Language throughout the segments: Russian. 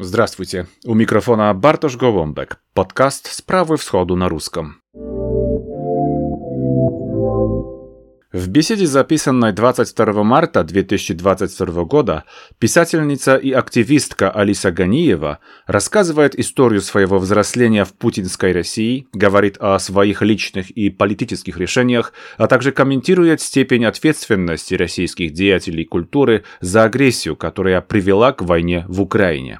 Здравствуйте. У микрофона Бартош Голомбек. Подкаст «Справы всходу» на русском. В беседе, записанной 22 марта 2022 года, писательница и активистка Алиса Ганиева рассказывает историю своего взросления в путинской России, говорит о своих личных и политических решениях, а также комментирует степень ответственности российских деятелей культуры за агрессию, которая привела к войне в Украине.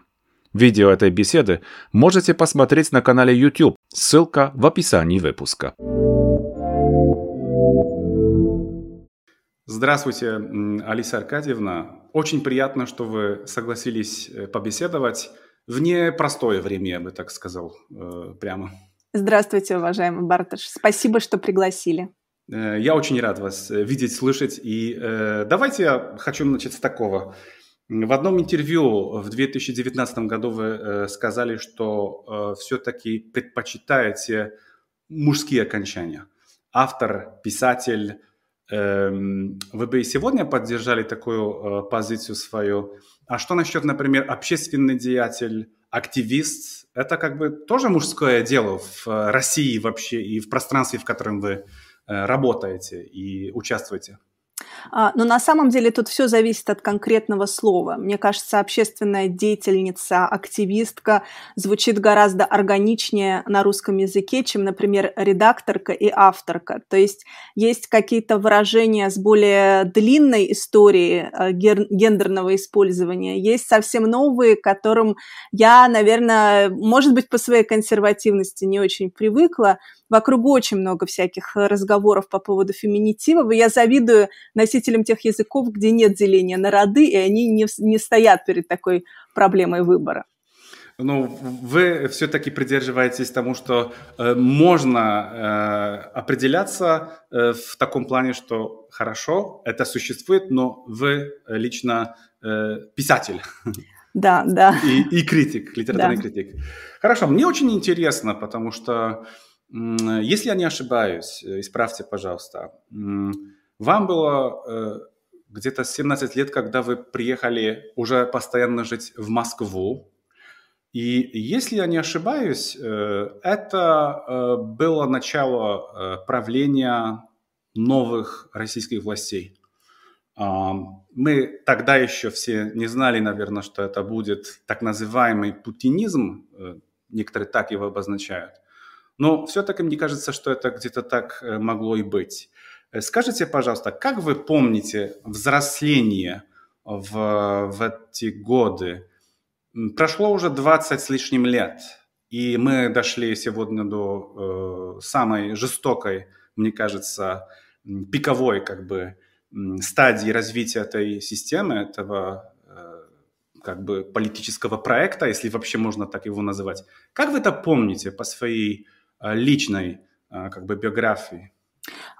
Видео этой беседы можете посмотреть на канале YouTube, ссылка в описании выпуска. Здравствуйте, Алиса Аркадьевна. Очень приятно, что вы согласились э, побеседовать в непростое время, я бы так сказал, э, прямо. Здравствуйте, уважаемый Барташ. Спасибо, что пригласили. Э, я очень рад вас видеть, слышать. И давайте я хочу начать с такого. В одном интервью в 2019 году вы сказали, что все-таки предпочитаете мужские окончания. Автор, писатель, Эм, вы бы и сегодня поддержали такую э, позицию свою. А что насчет, например, общественный деятель, активист? Это как бы тоже мужское дело в э, России вообще и в пространстве, в котором вы э, работаете и участвуете? А, но на самом деле тут все зависит от конкретного слова. Мне кажется, общественная деятельница, активистка звучит гораздо органичнее на русском языке, чем, например, редакторка и авторка. То есть есть какие-то выражения с более длинной историей э, гендерного использования, есть совсем новые, к которым я, наверное, может быть, по своей консервативности не очень привыкла, вокруг очень много всяких разговоров по поводу феминитивов, и я завидую носителям тех языков, где нет деления на роды, и они не, не стоят перед такой проблемой выбора. Ну, вы все-таки придерживаетесь тому, что э, можно э, определяться э, в таком плане, что хорошо, это существует, но вы лично э, писатель. Да, да. И, и критик, литературный да. критик. Хорошо, мне очень интересно, потому что если я не ошибаюсь, э, исправьте, пожалуйста, вам было э, где-то 17 лет, когда вы приехали уже постоянно жить в Москву. И если я не ошибаюсь, э, это было начало правления новых российских властей. Мы тогда еще все не знали, наверное, что это будет так называемый путинизм, некоторые так его обозначают – но все-таки мне кажется, что это где-то так э, могло и быть. Э, скажите, пожалуйста, как вы помните взросление в, в эти годы? Прошло уже 20 с лишним лет, и мы дошли сегодня до э, самой жестокой, мне кажется, пиковой как бы стадии развития этой системы, этого э, как бы политического проекта, если вообще можно так его называть. Как вы это помните по своей Э, личной э, как бы биографии.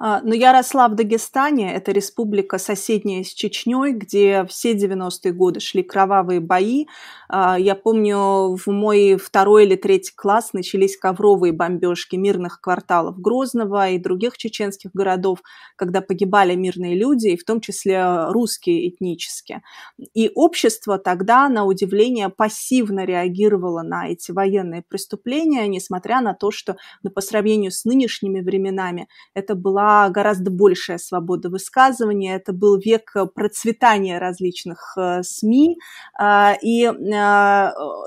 А, но я росла в Дагестане, это республика соседняя с Чечней, где все 90-е годы шли кровавые бои. А, я помню, в мой второй или третий класс начались ковровые бомбежки мирных кварталов Грозного и других чеченских городов, когда погибали мирные люди, и в том числе русские этнические. И общество тогда, на удивление, пассивно реагировало на эти военные преступления, несмотря на то, что ну, по сравнению с нынешними временами это была гораздо большая свобода высказывания, это был век процветания различных э, СМИ. А, и э,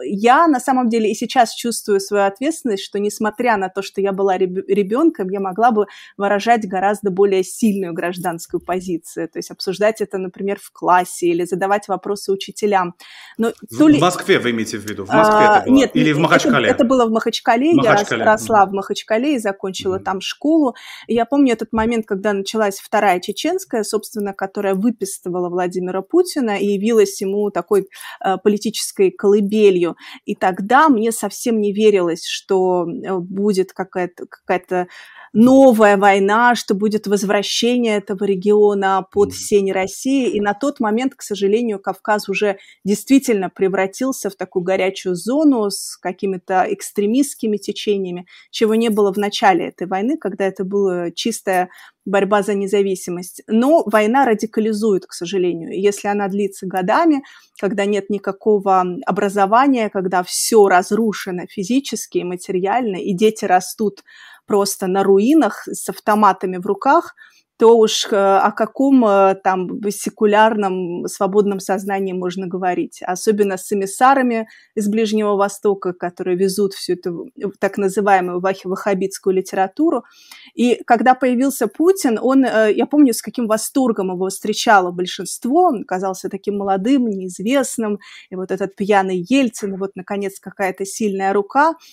я на самом деле и сейчас чувствую свою ответственность, что несмотря на то, что я была ребенком, я могла бы выражать гораздо более сильную гражданскую позицию, то есть обсуждать это, например, в классе или задавать вопросы учителям. Но в ли... Москве вы имеете в виду? В Москве а, это было? Нет, Или в Махачкале? Это, это было в Махачкале. Махачкале. Я росла в Махачкале и закончила mm-hmm. там школу. И я помню этот момент, когда началась Вторая Чеченская, собственно, которая выписывала Владимира Путина и явилась ему такой э, политической колыбелью. И тогда мне совсем не верилось, что э, будет какая-то какая-то новая война, что будет возвращение этого региона под сень России. И на тот момент, к сожалению, Кавказ уже действительно превратился в такую горячую зону с какими-то экстремистскими течениями, чего не было в начале этой войны, когда это было чистое такая борьба за независимость. Но война радикализует, к сожалению. Если она длится годами, когда нет никакого образования, когда все разрушено физически и материально, и дети растут просто на руинах с автоматами в руках – то уж э, о каком э, там секулярном свободном сознании можно говорить. Особенно с эмиссарами из Ближнего Востока, которые везут всю эту так называемую ваххабитскую литературу. И когда появился Путин, он, э, я помню, с каким восторгом его встречало большинство. Он казался таким молодым, неизвестным. И вот этот пьяный Ельцин, вот, наконец, какая-то сильная рука –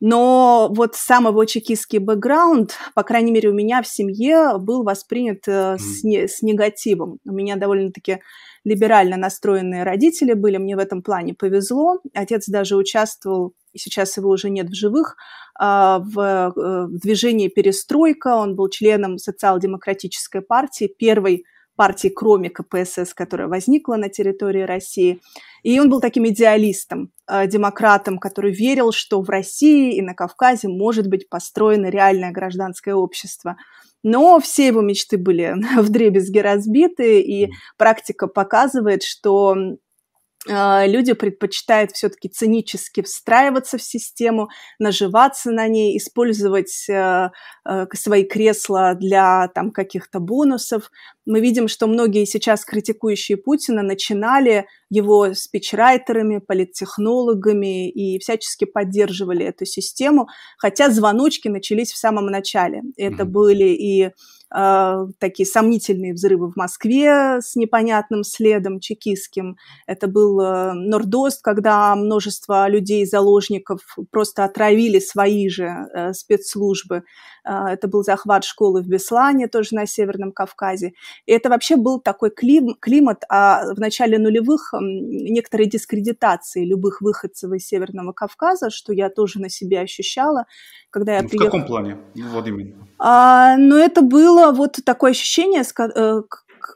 но вот сам его чекистский бэкграунд, по крайней мере, у меня в семье был воспринят э, с, не, с негативом. У меня довольно-таки либерально настроенные родители были, мне в этом плане повезло. Отец даже участвовал, и сейчас его уже нет в живых, а, в, э, в движении «Перестройка». Он был членом социал-демократической партии, первой партии, кроме КПСС, которая возникла на территории России. И он был таким идеалистом, э, демократом, который верил, что в России и на Кавказе может быть построено реальное гражданское общество. Но все его мечты были в дребезги разбиты, и практика показывает, что люди предпочитают все-таки цинически встраиваться в систему, наживаться на ней, использовать э, э, свои кресла для там, каких-то бонусов. Мы видим, что многие сейчас критикующие Путина начинали его спичрайтерами, политтехнологами и всячески поддерживали эту систему, хотя звоночки начались в самом начале. Это mm-hmm. были и э, такие сомнительные взрывы в Москве с непонятным следом чекистским. Это был э, Нордост, когда множество людей-заложников просто отравили свои же э, спецслужбы. Э, это был захват школы в Беслане, тоже на Северном Кавказе. И это вообще был такой клим, климат а в начале нулевых некоторой дискредитации любых выходцев из Северного Кавказа, что я тоже на себе ощущала, когда я в приехала. В каком плане? Вот именно. А, ну, это было вот такое ощущение, э,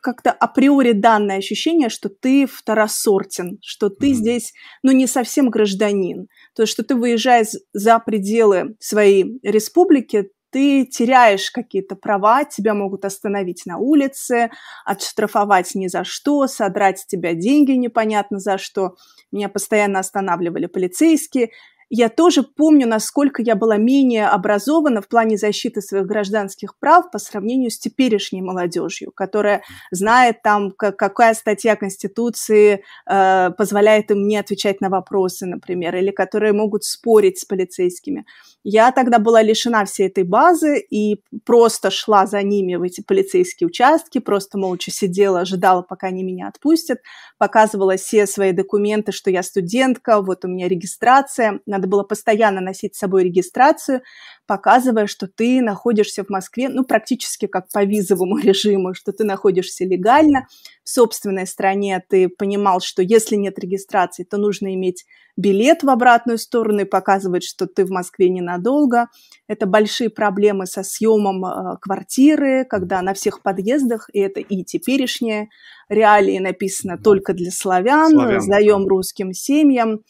как-то априори данное ощущение, что ты второсортен, что ты mm-hmm. здесь, ну, не совсем гражданин. То есть, что ты выезжаешь за пределы своей республики, ты теряешь какие-то права, тебя могут остановить на улице, отштрафовать ни за что, содрать с тебя деньги непонятно за что. Меня постоянно останавливали полицейские я тоже помню, насколько я была менее образована в плане защиты своих гражданских прав по сравнению с теперешней молодежью, которая знает там, какая статья Конституции э, позволяет им не отвечать на вопросы, например, или которые могут спорить с полицейскими. Я тогда была лишена всей этой базы и просто шла за ними в эти полицейские участки, просто молча сидела, ожидала, пока они меня отпустят, показывала все свои документы, что я студентка, вот у меня регистрация, надо было постоянно носить с собой регистрацию, показывая, что ты находишься в Москве, ну, практически как по визовому режиму, что ты находишься легально в собственной стране, ты понимал, что если нет регистрации, то нужно иметь билет в обратную сторону и показывать, что ты в Москве ненадолго. Это большие проблемы со съемом э, квартиры, когда на всех подъездах, и это и теперешние реалии написано только для славян, славян. сдаем русским семьям.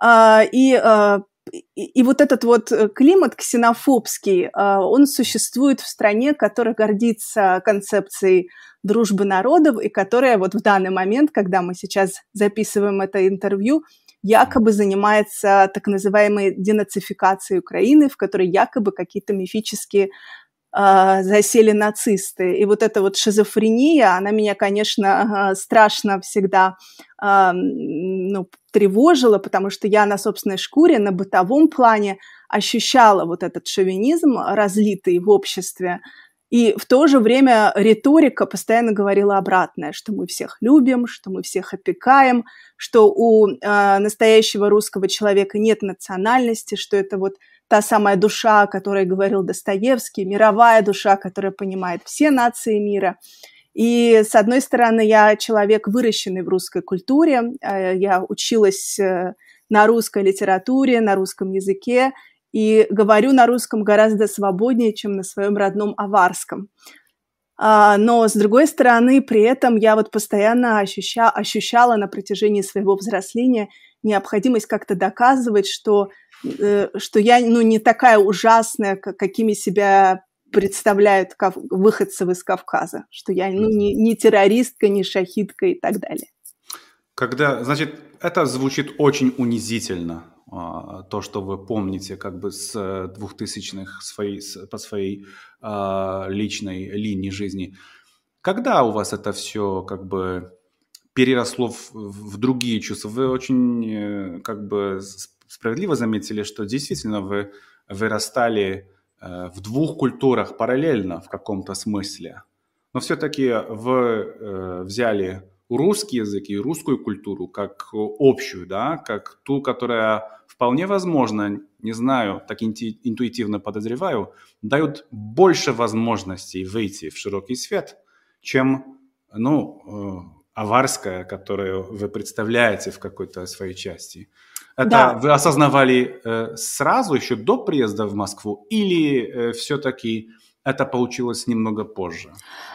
А, и, а, и, и вот этот вот э, климат ксенофобский, а, он существует в стране, которая гордится концепцией дружбы народов и которая вот в данный момент, когда мы сейчас записываем это интервью, якобы занимается так называемой денацификацией Украины, в которой якобы какие-то мифические э, засели нацисты. И вот эта вот шизофрения, она меня, конечно, страшно всегда э, ну, тревожила, потому что я на собственной шкуре, на бытовом плане ощущала вот этот шовинизм, разлитый в обществе, и в то же время риторика постоянно говорила обратное, что мы всех любим, что мы всех опекаем, что у э, настоящего русского человека нет национальности, что это вот та самая душа, о которой говорил Достоевский, мировая душа, которая понимает все нации мира. И, с одной стороны, я человек, выращенный в русской культуре, э, я училась э, на русской литературе, на русском языке, и говорю на русском гораздо свободнее, чем на своем родном аварском. А, но, с другой стороны, при этом я вот постоянно ощуща, ощущала на протяжении своего взросления необходимость как-то доказывать, что, что я ну, не такая ужасная, какими себя представляют выходцев из Кавказа, что я ну, не, не террористка, не шахидка и так далее. Когда, значит, это звучит очень унизительно, а, то, что вы помните как бы с 2000-х своей, по своей а, личной линии жизни. Когда у вас это все как бы переросло в, в другие чувства? Вы очень э, как бы справедливо заметили, что действительно вы вырастали э, в двух культурах параллельно в каком-то смысле. Но все-таки вы э, взяли русский язык и русскую культуру как общую, да, как ту, которая вполне возможно, не знаю, так интуитивно подозреваю, дают больше возможностей выйти в широкий свет, чем, ну, э, аварская, которую вы представляете в какой-то своей части. Это да. вы осознавали э, сразу, еще до приезда в Москву, или э, все-таки это получилось немного позже?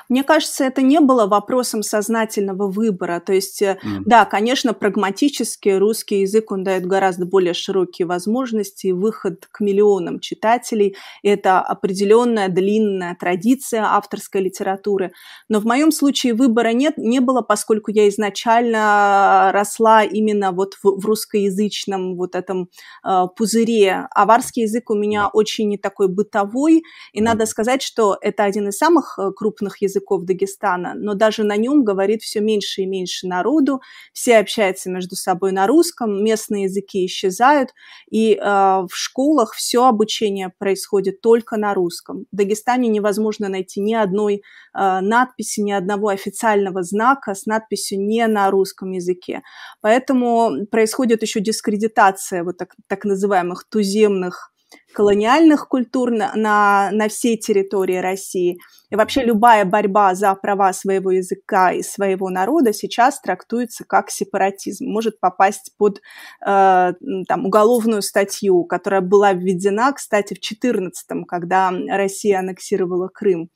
Мне кажется, это не было вопросом сознательного выбора. То есть, mm. да, конечно, прагматически русский язык, он дает гораздо более широкие возможности и выход к миллионам читателей. Это определенная длинная традиция авторской литературы. Но в моем случае выбора нет, не было, поскольку я изначально росла именно вот в, в русскоязычном вот этом э, пузыре. Аварский язык у меня очень не такой бытовой, и mm. надо сказать, что это один из самых э, крупных языков Дагестана, но даже на нем говорит все меньше и меньше народу, все общаются между собой на русском, местные языки исчезают, и э, в школах все обучение происходит только на русском. В Дагестане невозможно найти ни одной э, надписи, ни одного официального знака с надписью не на русском языке. Поэтому происходит еще дискредитация вот так, так называемых туземных колониальных культур на, на, на всей территории России. И вообще любая борьба за права своего языка и своего народа сейчас трактуется как сепаратизм, может попасть под э, там, уголовную статью, которая была введена, кстати, в 2014, когда Россия аннексировала Крым.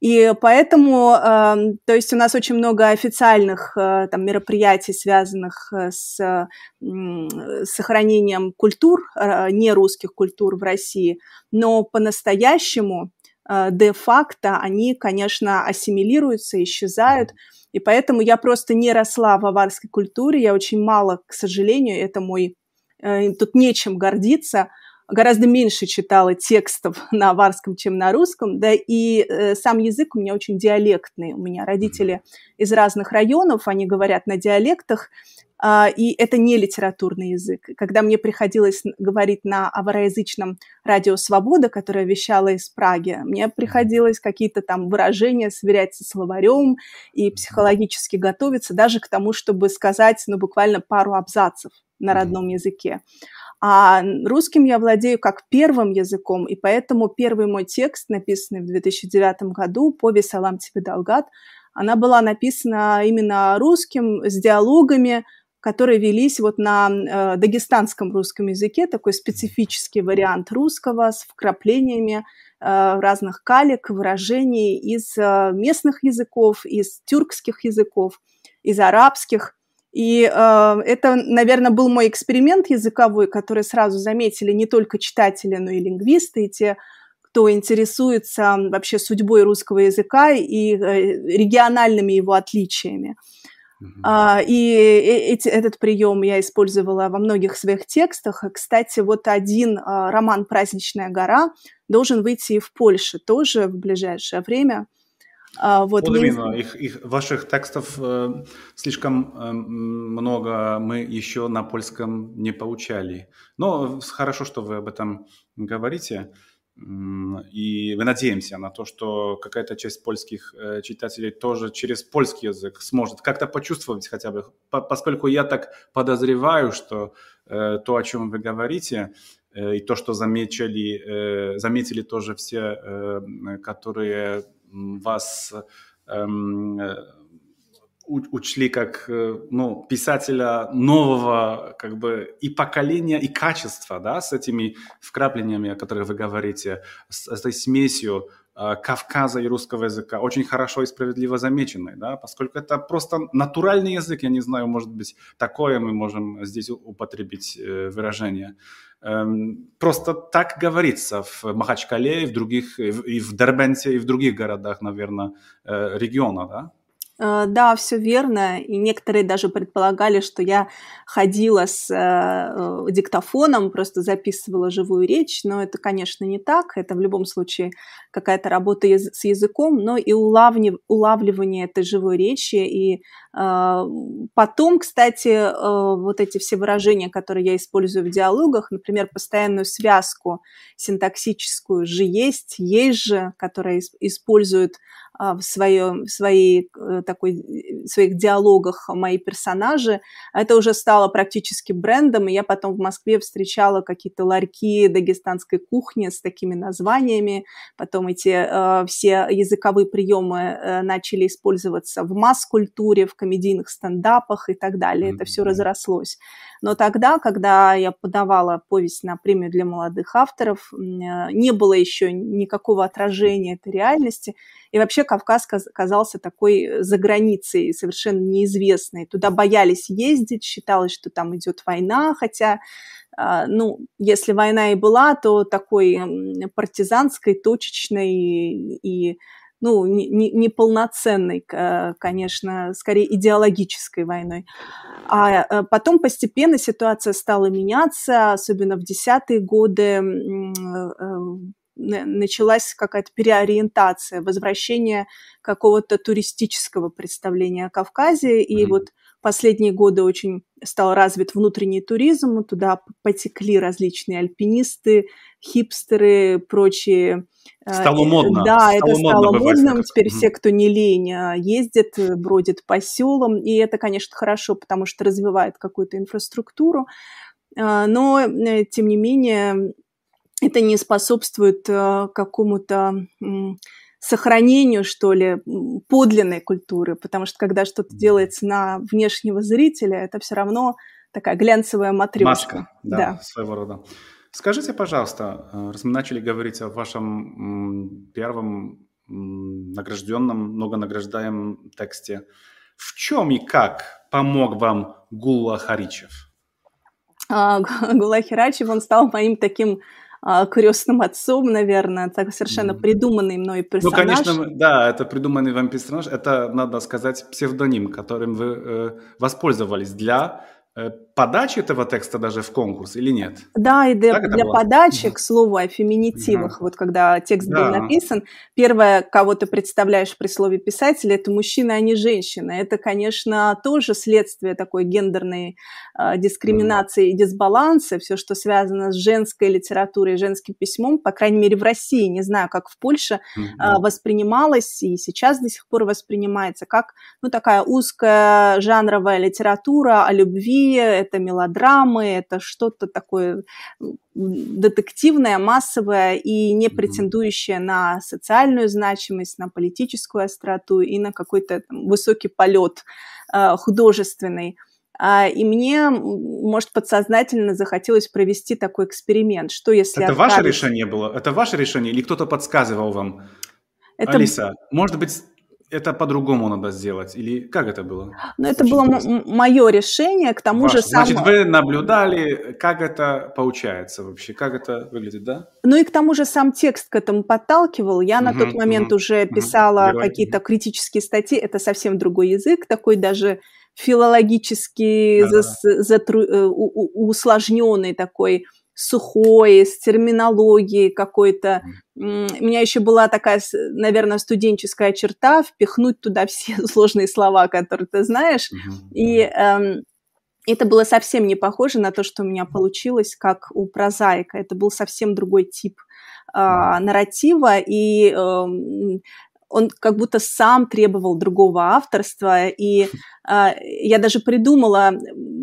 И поэтому, э, то есть у нас очень много официальных э, там, мероприятий, связанных э, с э, сохранением культур, нерусских культур в России, но по-настоящему де-факто они, конечно, ассимилируются, исчезают. И поэтому я просто не росла в аварской культуре, я очень мало, к сожалению, это мой... Тут нечем гордиться – гораздо меньше читала текстов на аварском, чем на русском, да, и э, сам язык у меня очень диалектный. У меня родители из разных районов, они говорят на диалектах, Uh, и это не литературный язык. Когда мне приходилось говорить на авароязычном радио «Свобода», которое вещало из Праги, мне приходилось какие-то там выражения сверять со словарем и психологически готовиться даже к тому, чтобы сказать, ну, буквально пару абзацев на родном языке. А русским я владею как первым языком, и поэтому первый мой текст, написанный в 2009 году, «Повесть Салам тебе Далгат», она была написана именно русским, с диалогами, которые велись вот на э, дагестанском русском языке, такой специфический вариант русского с вкраплениями э, разных калек, выражений из э, местных языков, из тюркских языков, из арабских. И э, это, наверное, был мой эксперимент языковой, который сразу заметили не только читатели, но и лингвисты, и те, кто интересуется вообще судьбой русского языка и э, региональными его отличиями. Mm-hmm. Uh, и эти, этот прием я использовала во многих своих текстах. Кстати, вот один uh, роман «Праздничная гора» должен выйти и в Польше тоже в ближайшее время. А, вот, вот мы... их, их, ваших текстов э, слишком э, много мы еще на польском не получали. Но хорошо, что вы об этом говорите. И мы надеемся на то, что какая-то часть польских э, читателей тоже через польский язык сможет как-то почувствовать хотя бы, по, поскольку я так подозреваю, что э, то, о чем вы говорите, э, и то, что заметили, заметили тоже все, которые вас эм, учли как э, ну, писателя нового как бы и поколения, и качества, да, с этими вкраплениями, о которых вы говорите, с, с этой смесью Кавказа и русского языка очень хорошо и справедливо замечены, да, поскольку это просто натуральный язык, я не знаю, может быть, такое мы можем здесь употребить э, выражение. Эм, просто так говорится в Махачкале, и в других, и в Дербенте, и в других городах, наверное, региона, да? Э, да, все верно. И некоторые даже предполагали, что я ходила с э, э, диктофоном, просто записывала живую речь, но это, конечно, не так. Это в любом случае какая-то работа с языком, но и улавни- улавливание этой живой речи. И потом, кстати, э, вот эти все выражения, которые я использую в диалогах, например, постоянную связку синтаксическую «же есть», «есть же», которая используют а, в, своем, в своей, э, такой, в своих диалогах мои персонажи. Это уже стало практически брендом, и я потом в Москве встречала какие-то ларьки дагестанской кухни с такими названиями. Потом эти э, все языковые приемы начали использоваться в масс-культуре, в комедийных стендапах и так далее. Это все разрослось. Но тогда, когда я подавала повесть на премию для молодых авторов, не было еще никакого отражения этой реальности. И вообще Кавказ казался такой э, за границей, совершенно неизвестной. Туда боялись ездить, считалось, что там идет война, хотя а, ну, если война и была, то такой партизанской, точечной и, и ну, неполноценной, не, не конечно, скорее идеологической войной. А э, потом постепенно ситуация стала меняться, особенно в десятые годы э, началась какая-то переориентация, возвращение какого-то туристического представления о Кавказе. И mm-hmm. вот последние годы очень стал развит внутренний туризм, туда потекли различные альпинисты, хипстеры, прочие. Э, стало модно. Да, стало это стало модным. Теперь все, кто не лень, а, ездят, э, бродят по селам. И это, конечно, хорошо, потому что развивает какую-то инфраструктуру. А, но, э, тем не менее, это не способствует э, какому-то сохранению, что ли, подлинной культуры, потому что когда что-то делается на внешнего зрителя, это все равно такая глянцевая матрешка. Маска, да, да, своего рода. Скажите, пожалуйста, э, раз мы начали говорить о вашем первом награжденном, многонаграждаемом тексте, в чем и как помог вам Гулла Харичев? А, Гулла Харичев, он стал моим таким крестным отцом, наверное, так совершенно придуманный мной персонаж. Ну, конечно, да, это придуманный вам персонаж, это, надо сказать, псевдоним, которым вы э, воспользовались для подачи этого текста даже в конкурс или нет? Да, и для, для подачи, к слову, о феминитивах, угу. вот когда текст да. был написан, первое, кого ты представляешь при слове писатель, это мужчина, а не женщина. Это, конечно, тоже следствие такой гендерной э, дискриминации угу. и дисбаланса, все, что связано с женской литературой, женским письмом, по крайней мере, в России, не знаю, как в Польше, угу. э, воспринималось и сейчас до сих пор воспринимается как, ну, такая узкая жанровая литература о любви, это мелодрамы, это что-то такое детективное, массовое и не претендующее на социальную значимость, на политическую остроту и на какой-то высокий полет э, художественный. А, и мне, может, подсознательно захотелось провести такой эксперимент. Что если... Это отправить... ваше решение было? Это ваше решение или кто-то подсказывал вам? Это... Алиса, может быть, это по-другому надо сделать? Или как это было? Ну, это было мое решение, к тому Ваше. же самому... Значит, вы наблюдали, как это получается вообще, как это выглядит, да? Ну и к тому же сам текст к этому подталкивал. Я угу, на тот момент угу, уже писала угу. какие-то критические статьи, это совсем другой язык, такой даже филологически да, затру... Э, усложненный такой сухой, с терминологией какой-то. У меня еще была такая, наверное, студенческая черта впихнуть туда все сложные слова, которые ты знаешь. И эм, это было совсем не похоже на то, что у меня получилось, как у прозаика. Это был совсем другой тип э, нарратива, и э, он как будто сам требовал другого авторства, и э, я даже придумала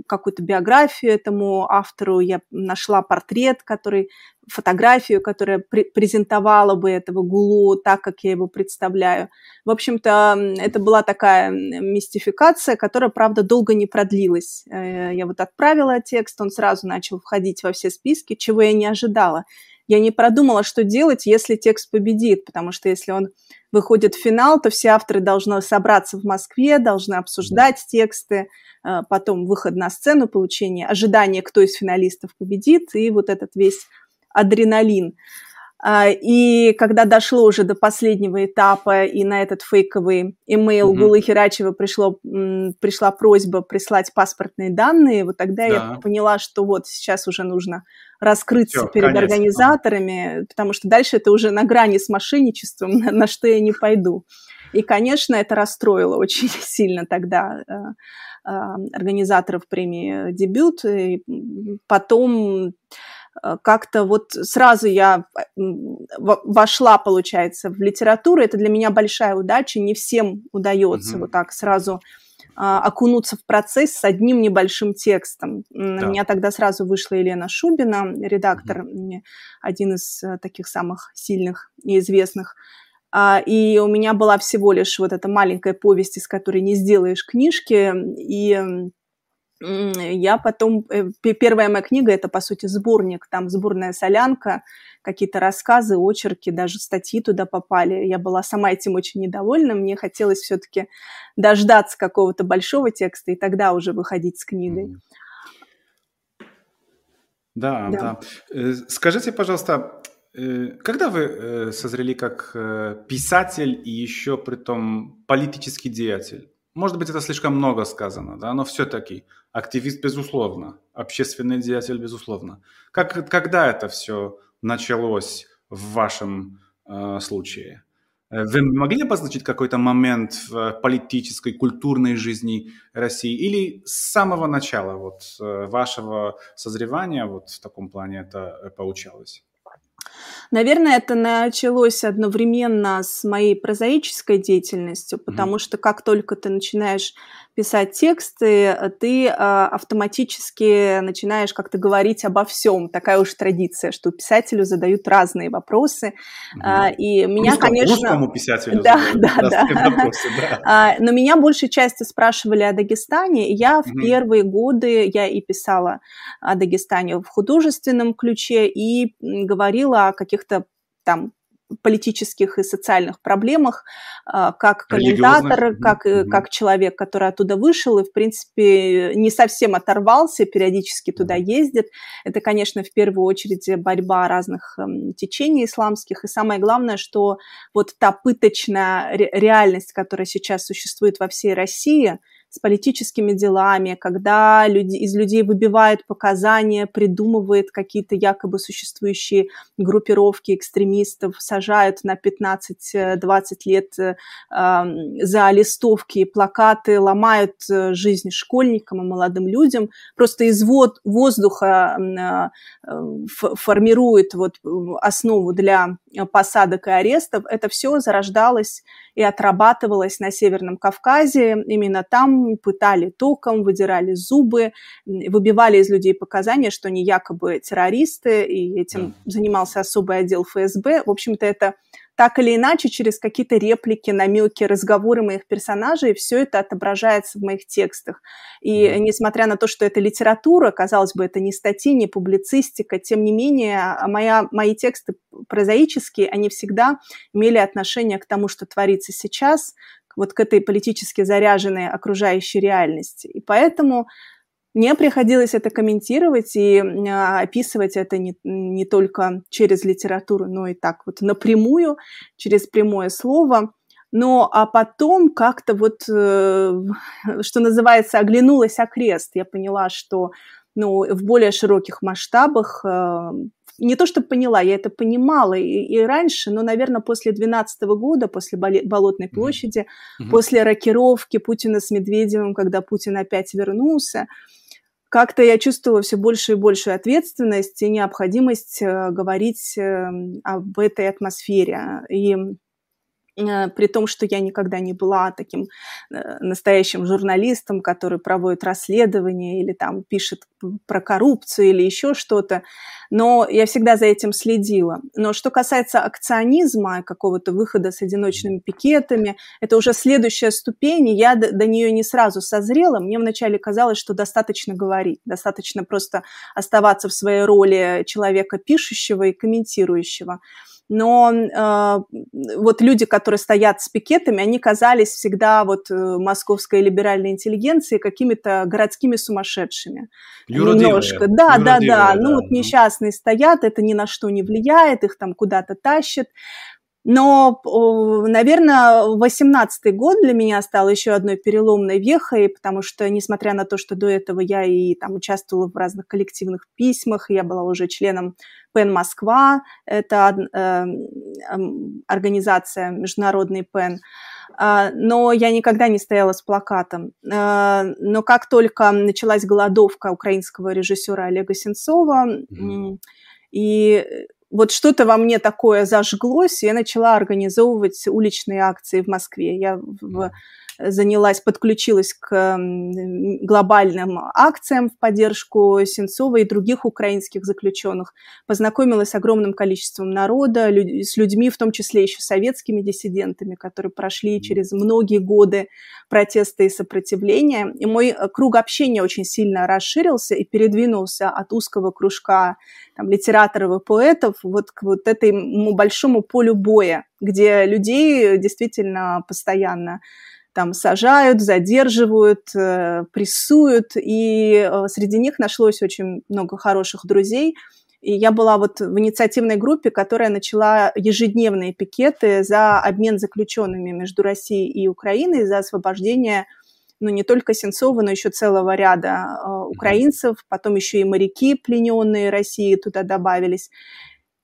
какую-то биографию этому автору, я нашла портрет, который, фотографию, которая пр презентовала бы этого Гулу так, как я его представляю. В общем-то, это была такая мистификация, которая, правда, долго не продлилась. Э, я вот отправила текст, он сразу начал входить во все списки, чего я не ожидала. Я не продумала, что делать, если текст победит, потому что если он выходит в финал, то все авторы должны собраться в Москве, должны обсуждать тексты, э, потом выход на сцену, получение, ожидание, кто из финалистов победит, и вот этот весь адреналин. А, и когда дошло уже до последнего этапа, и на этот фейковый имейл mm-hmm. Гулы Херачева пришло, пришла просьба прислать паспортные данные, вот тогда да. я поняла, что вот сейчас уже нужно раскрыться Всё, перед конец. организаторами, потому что дальше это уже на грани с мошенничеством, на, на что я не пойду. И, конечно, это расстроило очень сильно тогда э, э, организаторов премии «Дебют». И потом как-то вот сразу я вошла, получается, в литературу. Это для меня большая удача. Не всем удается mm-hmm. вот так сразу а, окунуться в процесс с одним небольшим текстом. Да. У меня тогда сразу вышла Елена Шубина, редактор, mm-hmm. один из э, таких самых сильных и известных. А, и у меня была всего лишь вот эта маленькая повесть, из которой не сделаешь книжки. И я потом... Э, первая моя книга – это, по сути, сборник. Там сборная солянка, какие-то рассказы, очерки, даже статьи туда попали. Я была сама этим очень недовольна. Мне хотелось все-таки дождаться какого-то большого текста и тогда уже выходить с книгой. Да, да. да. Э, скажите, пожалуйста, э, когда вы созрели как писатель и еще при том политический деятель? Может быть, это слишком много сказано, да, но все-таки активист, безусловно, общественный деятель, безусловно. Как, когда это все началось в вашем э, случае? Э, вы могли обозначить какой-то момент в политической, культурной жизни России или с самого начала вот, э, вашего созревания вот в таком плане это э, получалось? Наверное, это началось одновременно с моей прозаической деятельностью, потому mm-hmm. что как только ты начинаешь писать тексты, э, ты а, автоматически начинаешь как-то говорить обо всем. Такая уж традиция, что писателю задают разные вопросы. Mm-hmm. А, и меня, Русскому, конечно... Русскому писателю да, да, да. вопросы, да. А, но меня большей части спрашивали о Дагестане. Я в mm-hmm. первые годы, я и писала о Дагестане в художественном ключе, и говорила о каких-то там политических и социальных проблемах, а, как комментатор, как, mm-hmm. как человек, который оттуда вышел и, в принципе, не совсем оторвался, периодически туда ездит. Это, конечно, в первую очередь борьба разных эм, течений исламских. И самое главное, что вот та пыточная реальность, которая сейчас существует во всей России – с политическими делами, когда люди, из людей выбивают показания, придумывают какие-то якобы существующие группировки экстремистов, сажают на 15-20 лет э, за листовки плакаты, ломают э, жизнь школьникам и молодым людям, просто из вод, воздуха э, формирует вот основу для посадок и арестов. Это все зарождалось и отрабатывалось на Северном Кавказе. Именно там пытали током, выдирали зубы, выбивали из людей показания, что они якобы террористы, и этим занимался особый отдел ФСБ. В общем-то, это так или иначе, через какие-то реплики, намеки, разговоры моих персонажей, все это отображается в моих текстах. И несмотря на то, что это литература, казалось бы, это не статьи, не публицистика, тем не менее, а моя, мои тексты прозаические, они всегда имели отношение к тому, что творится сейчас, вот к этой политически заряженной окружающей реальности. И поэтому мне приходилось это комментировать и а, описывать это не, не только через литературу, но и так вот напрямую, через прямое слово. Но а потом как-то вот, э, что называется, оглянулась окрест. Я поняла, что ну, в более широких масштабах э, не то, что поняла, я это понимала и, и раньше, но, наверное, после 2012 года, после Болотной площади, mm-hmm. после рокировки Путина с Медведевым, когда Путин опять вернулся, как-то я чувствовала все больше и большую ответственность и необходимость э, говорить э, об этой атмосфере. И при том, что я никогда не была таким э, настоящим журналистом, который проводит расследование или там пишет про коррупцию или еще что-то, но я всегда за этим следила. Но что касается акционизма, какого-то выхода с одиночными пикетами, это уже следующая ступень, и я до, до нее не сразу созрела. Мне вначале казалось, что достаточно говорить, достаточно просто оставаться в своей роли человека пишущего и комментирующего но э, вот люди, которые стоят с пикетами, они казались всегда вот э, московской либеральной интеллигенции какими-то городскими сумасшедшими. Юродивые. Немножко. Да, да, да, да. Ну вот несчастные стоят, это ни на что не влияет, их там куда-то тащат. Но, наверное, 18-й год для меня стал еще одной переломной вехой, потому что, несмотря на то, что до этого я и там участвовала в разных коллективных письмах, я была уже членом ПЕН Москва, это э, организация международный ПЕН, а, но я никогда не стояла с плакатом. А, но как только началась голодовка украинского режиссера Олега Сенцова, mm-hmm. и вот что-то во мне такое зажглось, и я начала организовывать уличные акции в Москве. Я в занялась, подключилась к глобальным акциям в поддержку Сенцова и других украинских заключенных, познакомилась с огромным количеством народа, с людьми, в том числе еще советскими диссидентами, которые прошли через многие годы протеста и сопротивления. И мой э, круг общения очень сильно расширился и передвинулся от узкого кружка там, литераторов и поэтов вот к вот этому большому полю боя, где людей действительно постоянно там сажают, задерживают, э, прессуют, и э, среди них нашлось очень много хороших друзей. И я была вот в инициативной группе, которая начала ежедневные пикеты за обмен заключенными между Россией и Украиной, за освобождение ну, не только Сенцова, но еще целого ряда э, украинцев, потом еще и моряки, плененные России туда добавились.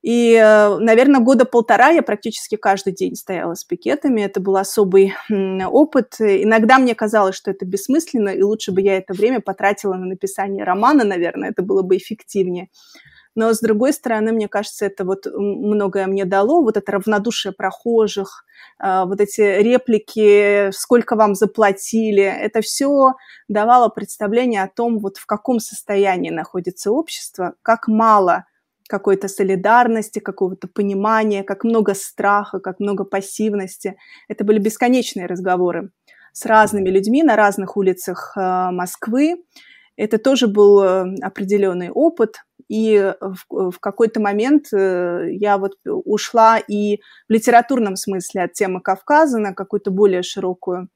И, э, наверное, года полтора я практически каждый день стояла с пикетами. Это был особый опыт. Иногда мне казалось, что это бессмысленно, и лучше бы я это время потратила на написание романа, наверное, это было бы эффективнее. Но, с другой стороны, мне кажется, это вот многое мне дало, вот это равнодушие прохожих, э, вот эти реплики, сколько вам заплатили, это все давало представление о том, вот в каком состоянии находится общество, как мало – какой-то солидарности, какого-то понимания, как много страха, как много пассивности. Это были бесконечные разговоры с разными людьми на разных улицах э, Москвы. Это тоже был э, определенный опыт. И в, в какой-то момент э, я вот ушла и в литературном смысле от темы Кавказа на какую-то более широкую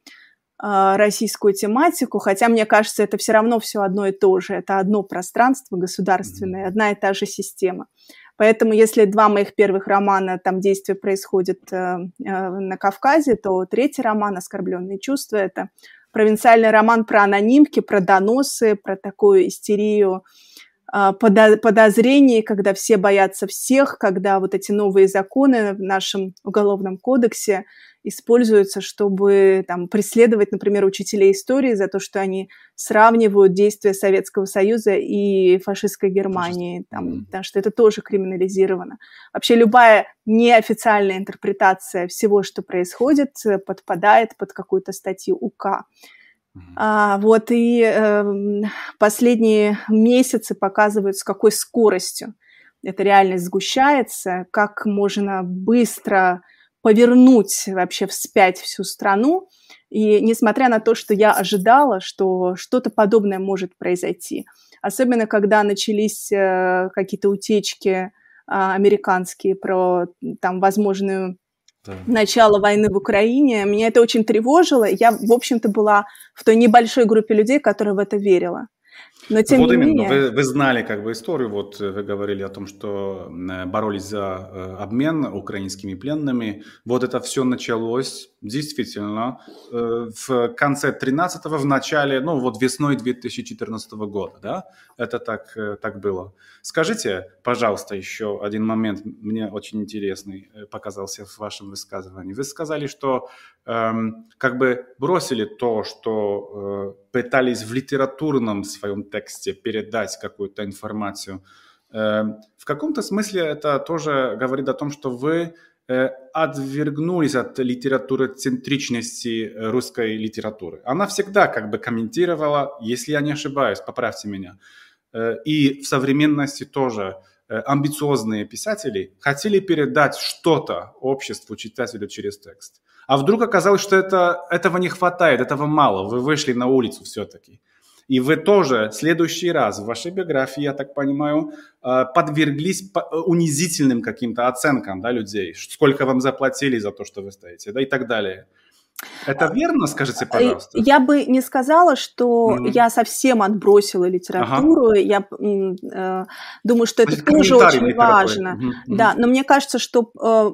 российскую тематику, хотя мне кажется, это все равно все одно и то же. Это одно пространство государственное, одна и та же система. Поэтому, если два моих первых романа, там действие происходит э, э, на Кавказе, то третий роман «Оскорбленные чувства» — это провинциальный роман про анонимки, про доносы, про такую истерию э, подозрений, когда все боятся всех, когда вот эти новые законы в нашем уголовном кодексе используются, чтобы там, преследовать, например, учителей истории за то, что они сравнивают действия Советского Союза и фашистской Германии, там, потому что это тоже криминализировано. Вообще любая неофициальная интерпретация всего, что происходит, подпадает под какую-то статью УК. А, вот и э, последние месяцы показывают, с какой скоростью эта реальность сгущается, как можно быстро повернуть вообще вспять всю страну. И несмотря на то, что я ожидала, что что-то подобное может произойти, особенно когда начались э, какие-то утечки э, американские про там возможную да. начало войны в Украине, меня это очень тревожило. Я, в общем-то, была в той небольшой группе людей, которая в это верила. Но тем вот не именно, менее... вы, вы знали как бы историю, вот э, вы говорили о том, что э, боролись за э, обмен украинскими пленными. Вот это все началось действительно в конце 13-го, в начале, ну вот весной 2014 года, да? Это так, так было. Скажите, пожалуйста, еще один момент, мне очень интересный показался в вашем высказывании. Вы сказали, что эм, как бы бросили то, что э, пытались в литературном своем тексте передать какую-то информацию. Эм, в каком-то смысле это тоже говорит о том, что вы отвергнулись от литературы центричности русской литературы. Она всегда как бы комментировала, если я не ошибаюсь, поправьте меня, и в современности тоже амбициозные писатели хотели передать что-то обществу, читателю через текст. А вдруг оказалось, что это, этого не хватает, этого мало, вы вышли на улицу все-таки. И вы тоже в следующий раз в вашей биографии, я так понимаю, э, подверглись унизительным каким-то оценкам да, людей. Сколько вам заплатили за то, что вы стоите, да, и так далее. Это верно, скажите, э, пожалуйста? Я бы не сказала, что mm-hmm. я совсем отбросила литературу. Ага. Я э, думаю, что это тоже очень важно. Mm-hmm. Да, но мне кажется, что э,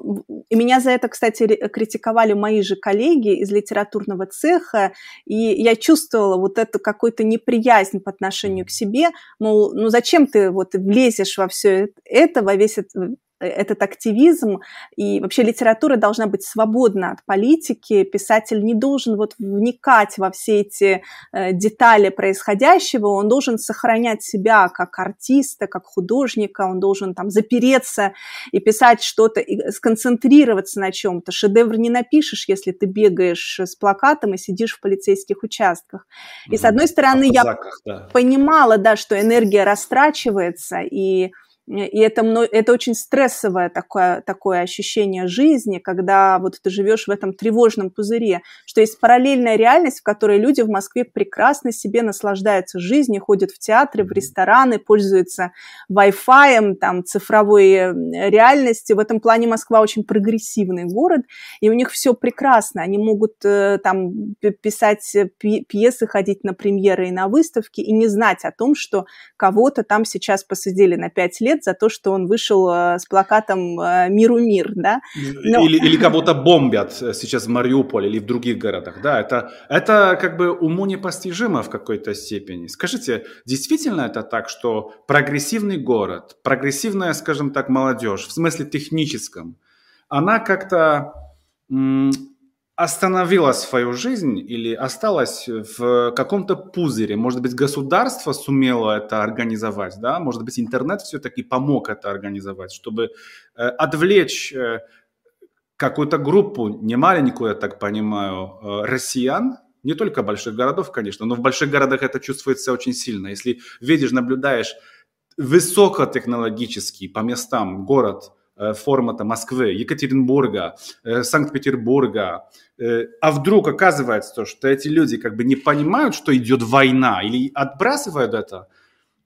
и меня за это, кстати, критиковали мои же коллеги из литературного цеха, и я чувствовала вот эту какую-то неприязнь по отношению к себе, мол, ну зачем ты вот влезешь во все это, во весь этот этот активизм, и вообще литература должна быть свободна от политики, писатель не должен вот вникать во все эти э, детали происходящего, он должен сохранять себя как артиста, как художника, он должен там запереться и писать что-то, и сконцентрироваться на чем-то. Шедевр не напишешь, если ты бегаешь с плакатом и сидишь в полицейских участках. И, с одной стороны, я да. понимала, да, что энергия растрачивается, и и это, это очень стрессовое такое, такое ощущение жизни, когда вот ты живешь в этом тревожном пузыре, что есть параллельная реальность, в которой люди в Москве прекрасно себе наслаждаются жизнью, ходят в театры, в рестораны, пользуются Wi-Fi, там, цифровой реальности. В этом плане Москва очень прогрессивный город, и у них все прекрасно. Они могут э, там писать пьесы, ходить на премьеры и на выставки, и не знать о том, что кого-то там сейчас посадили на пять лет лет за то, что он вышел э, с плакатом э, «Миру мир», да? Но... Или, или кого-то бомбят сейчас в Мариуполе или в других городах, да? Это, это как бы уму непостижимо в какой-то степени. Скажите, действительно это так, что прогрессивный город, прогрессивная, скажем так, молодежь, в смысле техническом, она как-то остановила свою жизнь или осталась в каком-то пузыре. Может быть, государство сумело это организовать, да? Может быть, интернет все-таки помог это организовать, чтобы э, отвлечь э, какую-то группу, не маленькую, я так понимаю, э, россиян, не только больших городов, конечно, но в больших городах это чувствуется очень сильно. Если видишь, наблюдаешь высокотехнологический по местам город – формата Москвы, Екатеринбурга, э, Санкт-Петербурга, э, а вдруг оказывается то, что эти люди как бы не понимают, что идет война, или отбрасывают это,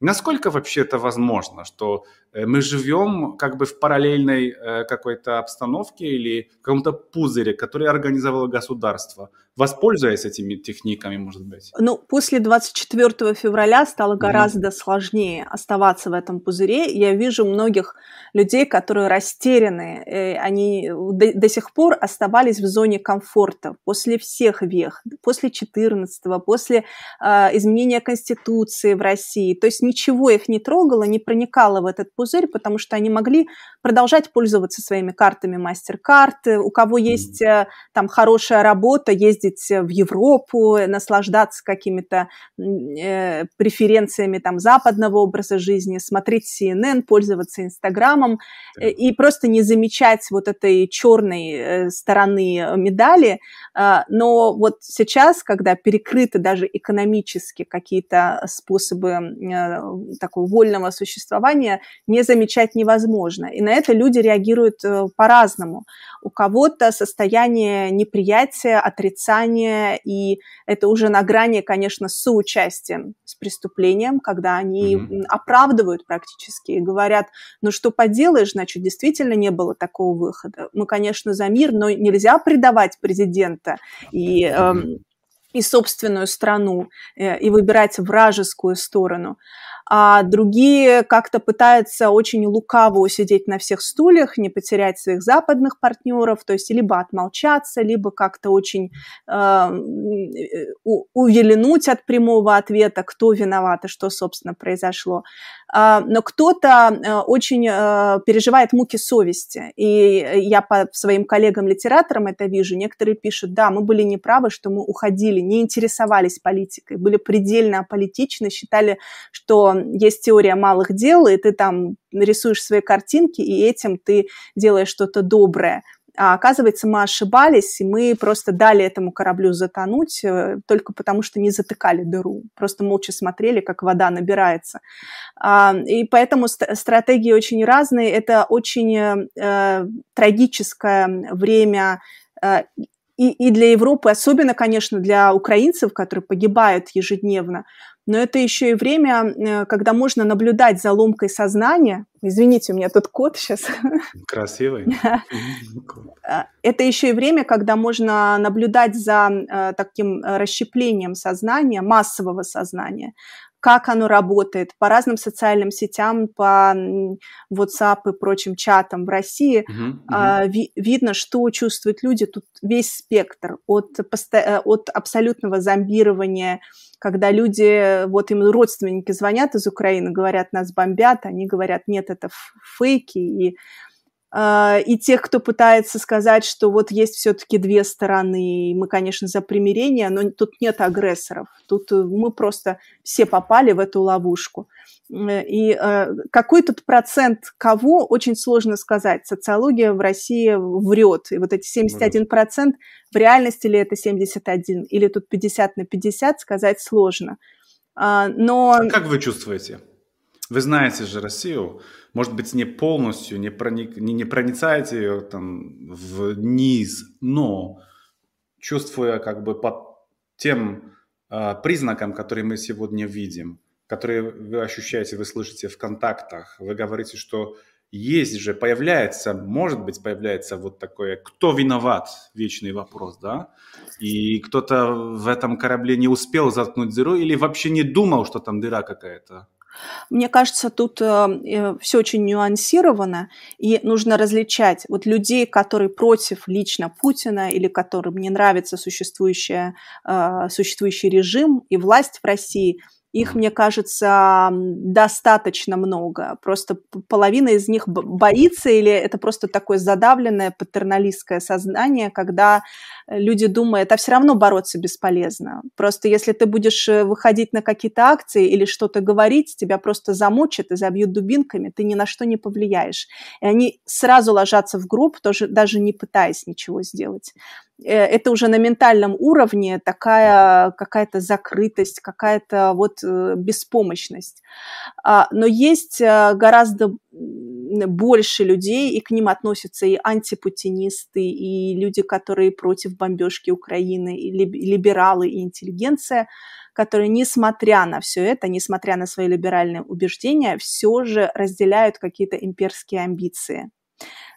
насколько вообще это возможно, что мы живем как бы в параллельной какой-то обстановке или в каком-то пузыре, который организовало государство, воспользуясь этими техниками, может быть? Ну, после 24 февраля стало гораздо mm-hmm. сложнее оставаться в этом пузыре. Я вижу многих людей, которые растеряны, э, они до, до сих пор оставались в зоне комфорта после всех вех, после 14-го, после э, изменения Конституции в России. То есть ничего их не трогало, не проникало в этот пузырь, потому что они могли продолжать пользоваться своими картами MasterCard. У кого есть э, там хорошая работа, ездить в Европу, наслаждаться какими-то э, преференциями там западного образа жизни, смотреть CNN, пользоваться Инстаграмом да. и просто не замечать вот этой черной э, стороны медали. Э, но вот сейчас, когда перекрыты даже экономически какие-то способы э, такого вольного существования, не замечать невозможно. И на это люди реагируют э, по-разному. У кого-то состояние неприятия, отрицания, и это уже на грани, конечно, с соучастием с преступлением, когда они mm-hmm. оправдывают практически и говорят, ну что поделаешь, значит, действительно не было такого выхода. Мы, конечно, за мир, но нельзя предавать президента и, э, и собственную страну э, и выбирать вражескую сторону а другие как-то пытаются очень лукаво усидеть на всех стульях, не потерять своих западных партнеров, то есть либо отмолчаться, либо как-то очень э, увеленуть от прямого ответа, кто виноват и что, собственно, произошло. Э, но кто-то э, очень переживает муки совести, и я по своим коллегам-литераторам это вижу. Некоторые пишут, да, мы были неправы, что мы уходили, не интересовались политикой, были предельно аполитичны, считали, что есть теория малых дел, и ты там рисуешь свои картинки, и этим ты делаешь что-то доброе. А оказывается, мы ошибались, и мы просто дали этому кораблю затонуть э, только потому, что не затыкали дыру. Просто молча смотрели, как вода набирается. А, и поэтому стратегии очень разные. Это очень э, трагическое время э, и, и для Европы, особенно, конечно, для украинцев, которые погибают ежедневно, но это еще и время, э, когда можно наблюдать за ломкой сознания. Извините, у меня тут кот сейчас. Красивый. Э, это еще и время, когда можно наблюдать за э, таким расщеплением сознания, массового сознания как оно работает по разным социальным сетям, по WhatsApp и прочим чатам в России, uh-huh, uh-huh. Ви- видно, что чувствуют люди. Тут весь спектр от, посто- от абсолютного зомбирования, когда люди, вот им родственники звонят из Украины, говорят, нас бомбят, они говорят, нет, это фейки, и и тех, кто пытается сказать, что вот есть все-таки две стороны, и мы, конечно, за примирение, но тут нет агрессоров. Тут э, мы просто все попали в эту ловушку. И э, какой тут процент кого, очень сложно сказать. Социология в России врет. И вот эти 71% процент в реальности ли это 71, или тут 50 на 50, сказать сложно. А, но... А как вы чувствуете? Вы знаете же Россию, может быть, не полностью, не, проник, не, не проницаете ее там вниз, но чувствуя как бы под тем э, признакам, которые мы сегодня видим, которые вы ощущаете, вы слышите в контактах, вы говорите, что есть же, появляется, может быть, появляется вот такое, кто виноват, вечный вопрос, да, и кто-то в этом корабле не успел заткнуть дыру или вообще не думал, что там дыра какая-то. Мне кажется, тут э, э все очень нюансировано, и нужно различать вот людей, которые против лично Путина или которым не нравится существующая, э, существующий режим и власть в России – их, мне кажется, достаточно много. Просто половина из них боится, или это просто такое задавленное патерналистское сознание, когда люди думают, а все равно бороться бесполезно. Просто если ты будешь э, выходить на какие-то акции или что-то говорить, тебя просто замучат и забьют дубинками, ты ни на что не повлияешь. И они сразу ложатся в групп, тоже, даже не пытаясь ничего сделать. Э, это уже на ментальном уровне такая какая-то закрытость, какая-то вот э, беспомощность. А, но есть гораздо больше людей, и к ним относятся и антипутинисты, и люди, которые против бомбежки Украины, и либералы, и интеллигенция, которые, несмотря на все это, несмотря на свои либеральные убеждения, все же разделяют какие-то имперские амбиции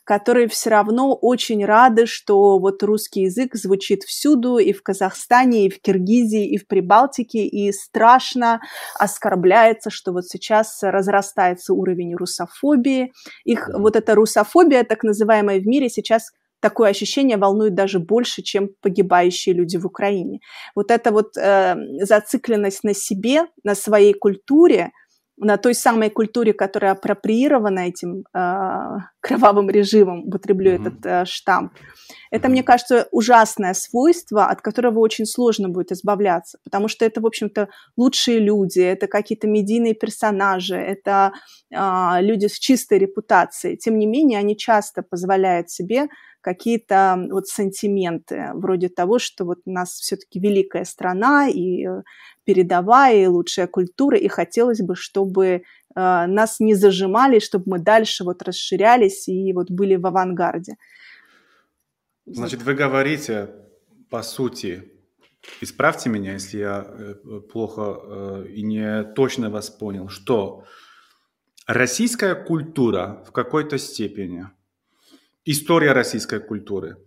которые все равно очень рады, что вот русский язык звучит всюду, и в Казахстане, и в Киргизии, и в Прибалтике, и страшно оскорбляется, что вот сейчас разрастается уровень русофобии. Их вот эта русофобия, так называемая в мире, сейчас такое ощущение волнует даже больше, чем погибающие люди в Украине. Вот эта вот э, зацикленность на себе, на своей культуре, на той самой культуре, которая апроприирована этим э, кровавым режимом, употреблю mm-hmm. этот э, штамп. Это, мне кажется, ужасное свойство, от которого очень сложно будет избавляться, потому что это, в общем-то, лучшие люди, это какие-то медийные персонажи, это э, люди с чистой репутацией. Тем не менее, они часто позволяют себе какие-то вот сантименты, вроде того, что вот у нас все-таки великая страна и э, передовая, и лучшая культура, и хотелось бы, чтобы э, нас не зажимали, чтобы мы дальше вот расширялись и вот были в авангарде. Значит, вы говорите, по сути, исправьте меня, если я э, плохо и не точно вас понял, что российская культура в какой-то степени – история российской культуры,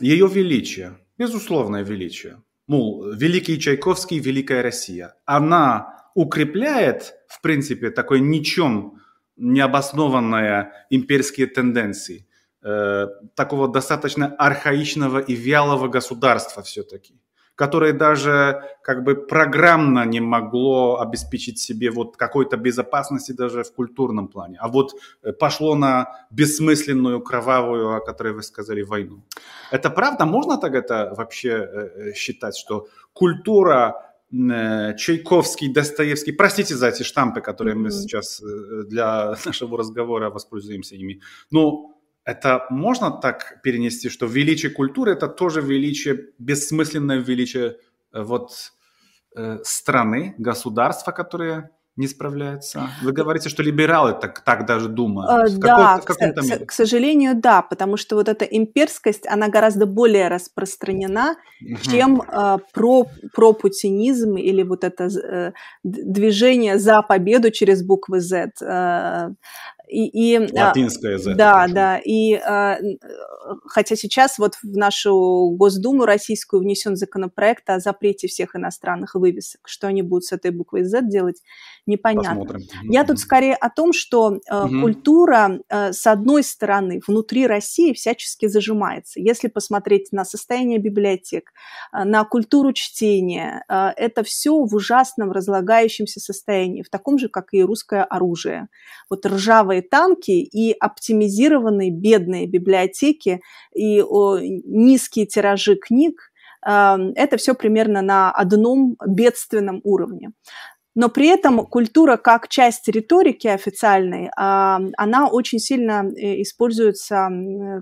ее величие, безусловное величие, мол, великий Чайковский, великая Россия, она укрепляет, в принципе, такой ничем необоснованные имперские тенденции, э, такого достаточно архаичного и вялого государства все-таки которое даже как бы программно не могло обеспечить себе вот какой-то безопасности даже в культурном плане, а вот э, пошло на бессмысленную, кровавую, о которой вы сказали, войну. Это правда? Можно так это вообще э, э, считать, что культура Чайковский, Достоевский, простите за эти штампы, которые mm-hmm. мы сейчас для нашего разговора воспользуемся ими, но это можно так перенести, что величие культуры это тоже величие, бессмысленное величие э, вот э, страны, государства, которые не справляются. Вы говорите, что либералы так, так даже думают. Э, да, в к, к, к сожалению, да, потому что вот эта имперскость, она гораздо более распространена, угу. чем э, про, про путинизм или вот это э, движение за победу через буквы Z. Э, и, и, а, Латинское Z. Да, да. И э, хотя сейчас вот в нашу Госдуму российскую внесен законопроект о запрете всех иностранных вывесок. Что они будут с этой буквой Z делать, непонятно. Посмотрим. Я тут скорее о том, что э, угу. культура, э, с одной стороны, внутри России всячески зажимается. Если посмотреть на состояние библиотек, э, на культуру чтения, э, это все в ужасном разлагающемся состоянии, в таком же, как и русское оружие. Вот ржавые танки и оптимизированные бедные библиотеки и о, низкие тиражи книг, это все примерно на одном бедственном уровне. Но при этом культура как часть риторики официальной, она очень сильно э, используется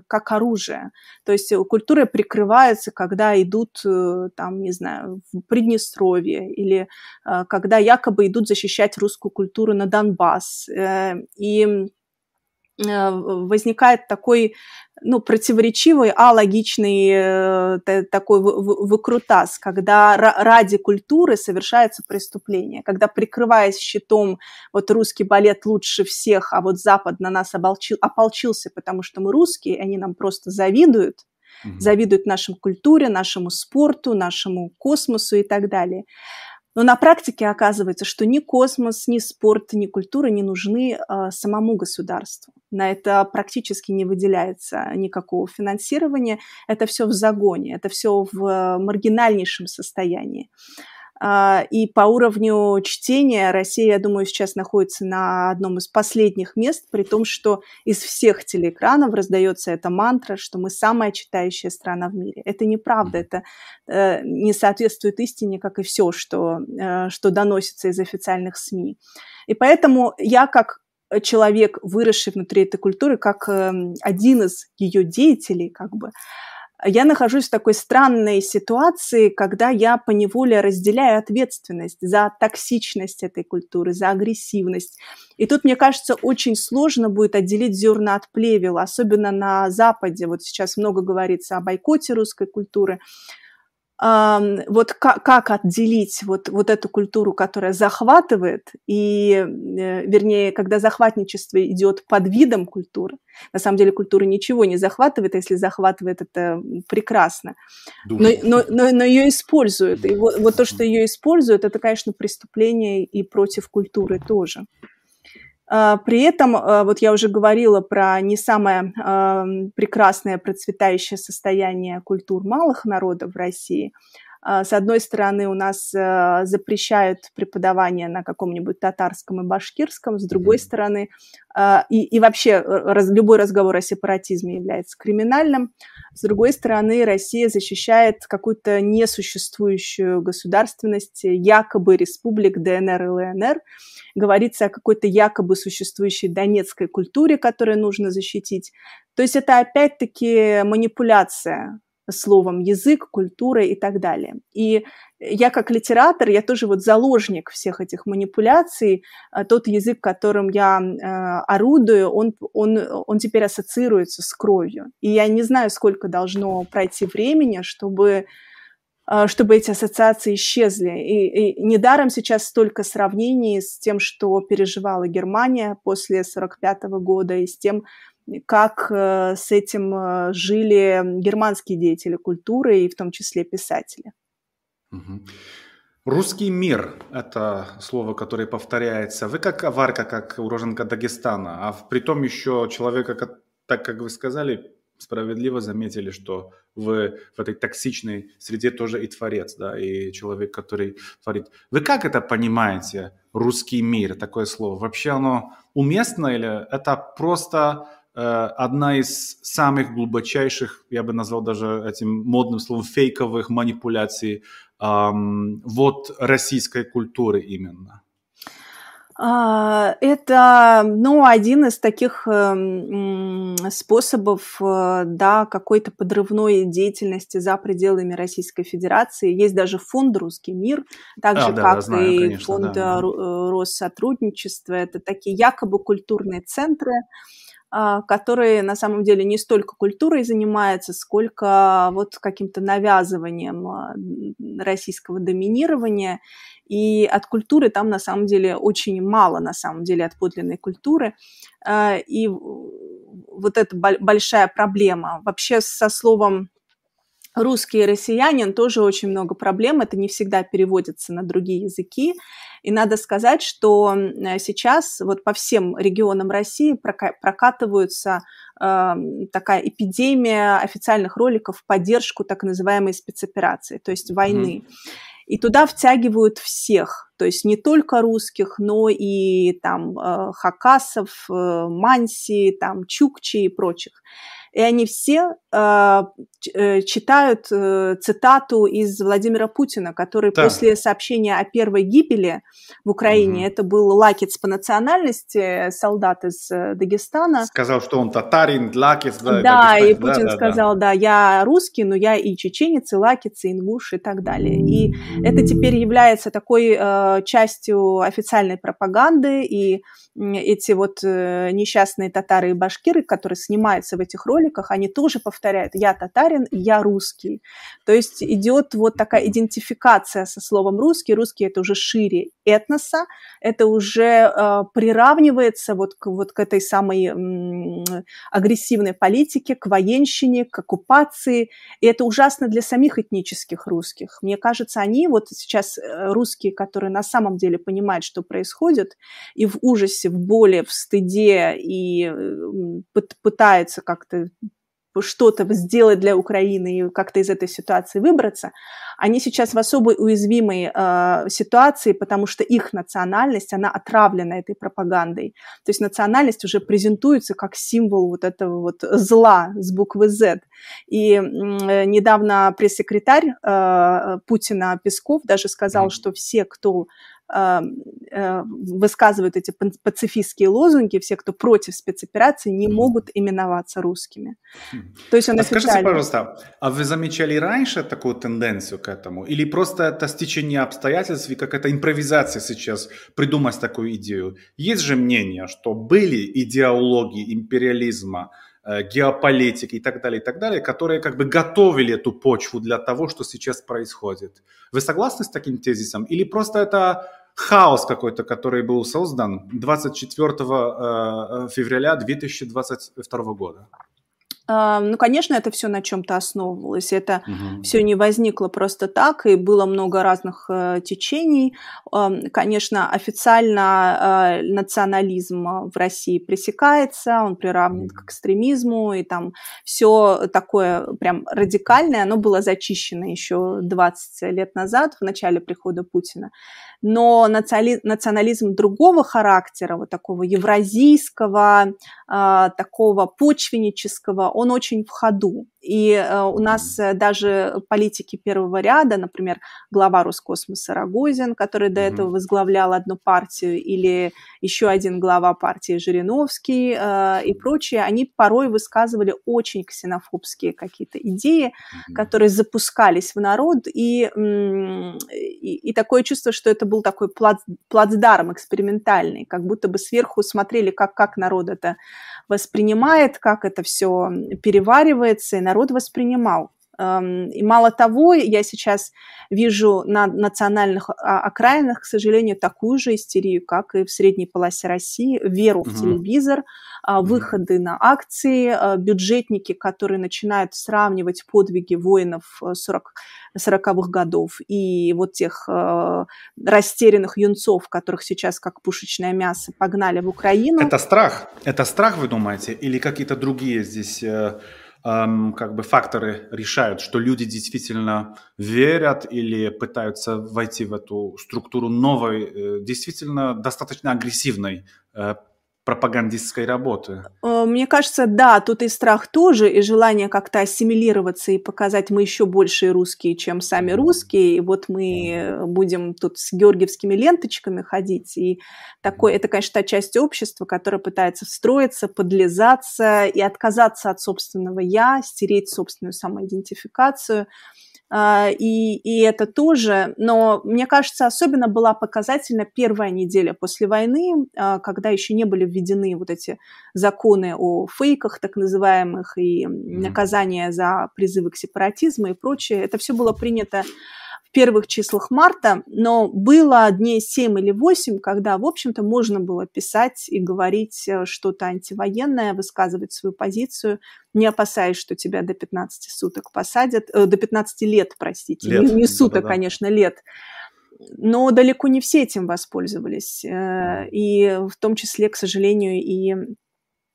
как оружие. То есть культура прикрывается, когда идут, э, там, не знаю, в Приднестровье или э, когда якобы идут защищать русскую культуру на Донбасс. И возникает такой ну, противоречивый, а логичный э, такой выкрутас, когда ради культуры совершается преступление, когда, прикрываясь щитом, вот русский балет лучше всех, а вот Запад на нас оболчил, ополчился, потому что мы русские, они нам просто завидуют, угу. завидуют нашей культуре, нашему спорту, нашему космосу и так далее. Но на практике оказывается, что ни космос, ни спорт, ни культура не нужны э, самому государству. На это практически не выделяется никакого финансирования. Это все в загоне, это все в маргинальнейшем состоянии. А, и по уровню чтения Россия, я думаю, сейчас находится на одном из последних мест, при том, что из всех телеэкранов раздается эта мантра, что мы самая читающая страна в мире. Это неправда, это э, не соответствует истине, как и все, что, э, что доносится из официальных СМИ. И поэтому я как человек, выросший внутри этой культуры, как э, один из ее деятелей, как бы, я нахожусь в такой странной ситуации, когда я поневоле разделяю ответственность за токсичность этой культуры, за агрессивность. И тут, мне кажется, очень сложно будет отделить зерна от плевела, особенно на Западе. Вот сейчас много говорится о бойкоте русской культуры вот как, как отделить вот, вот эту культуру, которая захватывает, и, э, вернее, когда захватничество идет под видом культуры, на самом деле культура ничего не захватывает, а если захватывает, это прекрасно, но, но, но, но ее используют, и вот, вот то, что ее используют, это, конечно, преступление и против культуры тоже. А, при этом, а, вот я уже говорила про не самое прекрасное процветающее состояние культур малых народов в России. А, с одной стороны, у нас запрещают преподавание на каком-нибудь татарском и башкирском, с другой стороны, и, и вообще раз, любой разговор о сепаратизме является криминальным. С другой стороны, Россия защищает какую-то несуществующую государственность, якобы республик ДНР и ЛНР говорится о какой-то якобы существующей донецкой культуре, которую нужно защитить. То есть это опять-таки манипуляция словом язык, культура и так далее. И я как литератор, я тоже вот заложник всех этих манипуляций. А тот язык, которым я э, орудую, он, он, он теперь ассоциируется с кровью. И я не знаю, сколько должно пройти времени, чтобы а, чтобы эти ассоциации исчезли. И, и недаром сейчас столько сравнений с тем, что переживала Германия после 1945 года, и с тем, как э, с этим э, жили германские деятели культуры, и в том числе писатели. Русский мир – это слово, которое повторяется. Вы как аварка, как уроженка Дагестана, а при том еще человека, так как вы сказали, справедливо заметили, что в, в этой токсичной среде тоже и творец, да, и человек, который творит. Вы как это понимаете, русский мир, такое слово? Вообще оно уместно или это просто одна из самых глубочайших, я бы назвал даже этим модным словом, фейковых манипуляций э, вот российской культуры именно? А, это, ну, один из таких эм, способов, э, да, какой-то подрывной деятельности за пределами Российской Федерации. Есть даже фонд «Русский мир», так а, же, да, как знаю, и конечно, фонд да. Э, Россотрудничества. Это такие якобы культурные центры, а, которые на самом деле не столько культурой занимаются, сколько вот каким-то навязыванием а, российского доминирования. И от культуры там на самом деле очень мало, на самом деле, от подлинной культуры. А, и вот это большая проблема. Вообще со словом русский и россиянин тоже очень много проблем. Это не всегда переводится на другие языки. И надо сказать, что сейчас вот по всем регионам России прокатываются э, такая эпидемия официальных роликов в поддержку так называемой спецоперации, то есть войны. Mm-hmm. И туда втягивают всех, то есть не только русских, но и там э, хакасов, э, манси, там чукчи и прочих и они все а, э, читают э, цитату из Владимира Путина, который да. после сообщения о первой гибели в Украине, угу. это был лакец по национальности, солдат из э, Дагестана. Сказал, что он татарин, лакец. Да, да и Путин да, сказал, да. да, я русский, но я и чеченец, и лакец, и ингуш, и так далее. И это теперь является такой э, частью официальной пропаганды, и эти вот э, несчастные татары и башкиры, которые снимаются в этих роликах, они тоже повторяют «я татарин, я русский». То есть идет вот такая идентификация со словом «русский». Русский – это уже шире этноса, это уже э, приравнивается вот к, вот к этой самой м, агрессивной политике, к военщине, к оккупации. И это ужасно для самих этнических русских. Мне кажется, они вот сейчас э, русские, которые на самом деле понимают, что происходит, и в ужасе в боли, в стыде и пытаются как-то что-то сделать для Украины и как-то из этой ситуации выбраться, они сейчас в особой уязвимой э, ситуации, потому что их национальность, она отравлена этой пропагандой. То есть национальность уже презентуется как символ вот этого вот зла с буквы Z. И э, недавно пресс-секретарь э, Путина Песков даже сказал, mm-hmm. что все, кто высказывают эти пацифистские лозунги, все, кто против спецоперации, не могут именоваться русскими. То есть он а официально... Скажите, пожалуйста, а вы замечали раньше такую тенденцию к этому? Или просто это стечение обстоятельств и какая-то импровизация сейчас придумать такую идею? Есть же мнение, что были идеологии империализма, э, геополитики и так далее, и так далее, которые как бы готовили эту почву для того, что сейчас происходит. Вы согласны с таким тезисом? Или просто это хаос какой-то, который был создан 24 э, э, февраля 2022 года? Ну, конечно, это все на чем-то основывалось. Это угу. все не возникло просто так, и было много разных э, течений. Конечно, официально э, национализм в России пресекается, он приравнен к экстремизму, и там все такое прям радикальное, оно было зачищено еще 20 лет назад, в начале прихода Путина но национализм другого характера, вот такого евразийского, а, такого почвеннического, он очень в ходу. И э, у нас э, даже политики первого ряда, например, глава Роскосмоса Рогозин, который до этого возглавлял одну партию, или еще один глава партии Жириновский э, и прочие, они порой высказывали очень ксенофобские какие-то идеи, которые запускались в народ, и, и, и такое чувство, что это был такой плац, плацдарм экспериментальный, как будто бы сверху смотрели, как, как народ это воспринимает, как это все переваривается, и народ воспринимал. И мало того, я сейчас вижу на национальных а, окраинах, к сожалению, такую же истерию, как и в средней полосе России, веру в телевизор, а, выходы на акции, а, бюджетники, которые начинают сравнивать подвиги воинов 40, э, 40-х годов и вот тех растерянных юнцов, которых сейчас как пушечное мясо погнали в Украину. Это страх? Это страх, вы думаете? Или какие-то другие здесь э, эм, как бы факторы решают, что люди действительно верят или пытаются войти в эту структуру новой, э, действительно достаточно агрессивной э, пропагандистской работы. Э, мне кажется, да, тут и страх тоже, и желание как-то ассимилироваться и показать, мы еще большие русские, чем сами русские, и вот мы будем тут с георгиевскими ленточками ходить. И такой, это, конечно, та часть общества, которая пытается встроиться, подлизаться и отказаться от собственного «я», стереть собственную самоидентификацию – и, и это тоже, но мне кажется, особенно была показательна первая неделя после войны, а, когда еще не были введены вот эти законы о фейках так называемых и наказания за призывы к сепаратизму и прочее. Это все было принято первых числах марта, но было дней 7 или 8, когда, в общем-то, можно было писать и говорить э, что-то антивоенное, высказывать свою позицию, не опасаясь, что тебя до 15 суток посадят, э, до 15 лет, простите, лет. Не, не суток, Да-да-да. конечно, лет. Но далеко не все этим воспользовались, э, и в том числе, к сожалению, и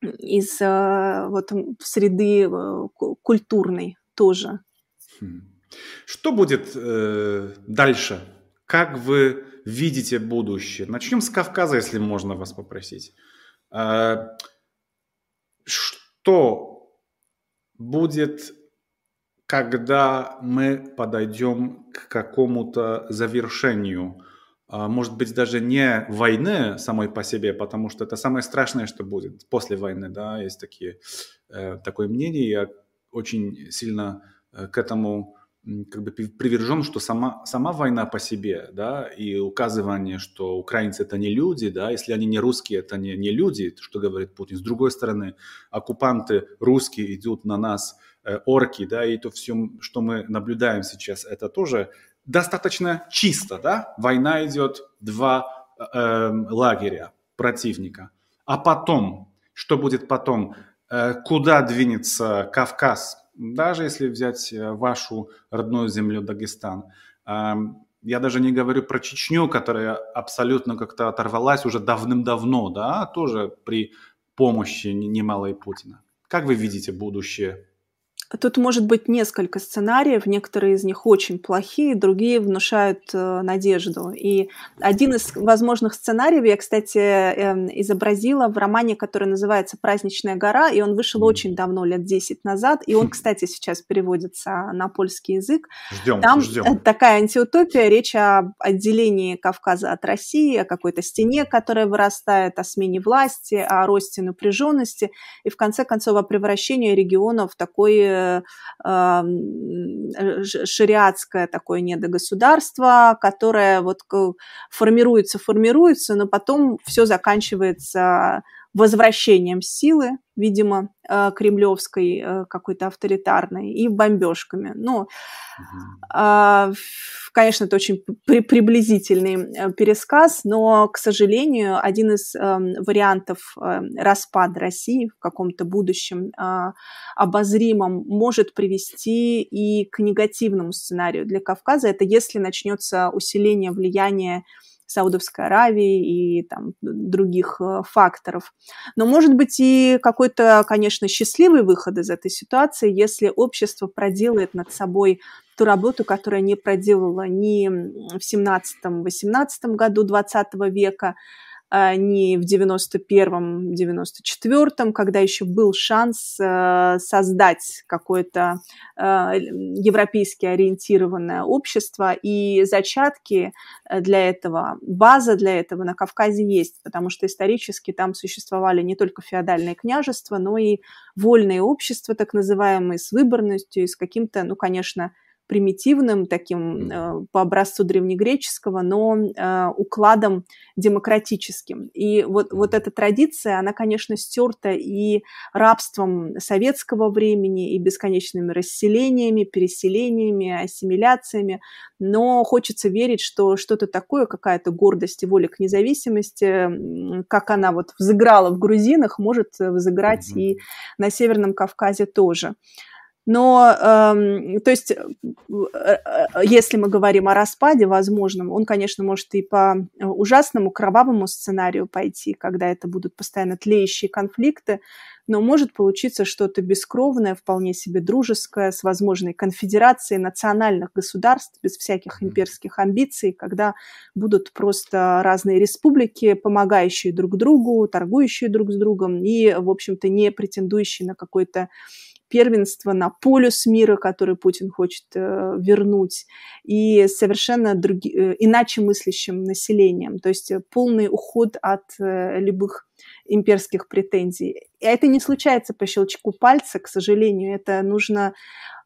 из э, вот, среды культурной тоже. Хм. Что будет э, дальше? Как вы видите будущее? Начнем с Кавказа, если можно вас попросить. Э, что будет, когда мы подойдем к какому-то завершению? Э, может быть, даже не войны самой по себе, потому что это самое страшное, что будет после войны. Да? Есть такие, э, такое мнение, я очень сильно э, к этому как бы привержен, что сама, сама война по себе, да, и указывание, что украинцы это не люди, да, если они не русские, это не, не люди, что говорит Путин. С другой стороны, оккупанты русские идут на нас, э, орки, да, и то все, что мы наблюдаем сейчас, это тоже достаточно чисто, да, война идет, два э, эм, лагеря противника. А потом, что будет потом? Э, куда двинется Кавказ? Даже если взять э, вашу родную землю Дагестан. Я даже не говорю про Чечню, которая абсолютно как-то оторвалась уже давным-давно, да, тоже при помощи немалой Путина. Как вы видите будущее Тут может быть несколько сценариев, некоторые из них очень плохие, другие внушают э, надежду. И один из возможных сценариев я, кстати, э, изобразила в романе, который называется «Праздничная гора», и он вышел очень давно, лет 10 назад, и он, кстати, сейчас переводится на польский язык. Ждем, Там ждем. такая антиутопия, речь о отделении Кавказа от России, о какой-то стене, которая вырастает, о смене власти, о росте напряженности, и в конце концов о превращении региона в такой шариатское такое недогосударство, которое вот формируется, формируется, но потом все заканчивается возвращением силы, видимо, э, кремлевской, э, какой-то авторитарной, и бомбежками. Ну, угу. конечно, это очень при приблизительный э, пересказ, но, к сожалению, один из эм, вариантов распада России в каком-то будущем обозримом может привести и к негативному сценарию для Кавказа. Это если начнется усиление влияния Саудовской Аравии и там, других э, факторов. Но может быть и какой-то, конечно, счастливый выход из этой ситуации, если общество проделает над собой ту работу, которая не проделала ни в 17-18 году 20 века, не в 91-м, 94-м, когда еще был шанс э, создать какое-то э, европейски ориентированное общество, и зачатки э, для этого, база для этого на Кавказе есть, потому что исторически там существовали не только феодальные княжества, но и вольные общества, так называемые, с выборностью с каким-то, ну, конечно, примитивным, таким э, по образцу древнегреческого, но э, укладом демократическим. И вот, вот эта традиция, она, конечно, стерта и рабством советского времени, и бесконечными расселениями, переселениями, ассимиляциями, но хочется верить, что что-то такое, какая-то гордость и воля к независимости, как она вот взыграла в грузинах, может взыграть mm-hmm. и на Северном Кавказе тоже. Но, э, то есть, э, э, если мы говорим о распаде возможном, он, конечно, может и по ужасному кровавому сценарию пойти, когда это будут постоянно тлеющие конфликты, но может получиться что-то бескровное, вполне себе дружеское, с возможной конфедерацией национальных государств, без всяких имперских амбиций, когда будут просто разные республики, помогающие друг другу, торгующие друг с другом и, в общем-то, не претендующие на какой-то первенство на полюс мира, который Путин хочет э, вернуть, и совершенно други, э, иначе мыслящим населением. То есть полный уход от э, любых имперских претензий. И это не случается по щелчку пальца, к сожалению. Это нужно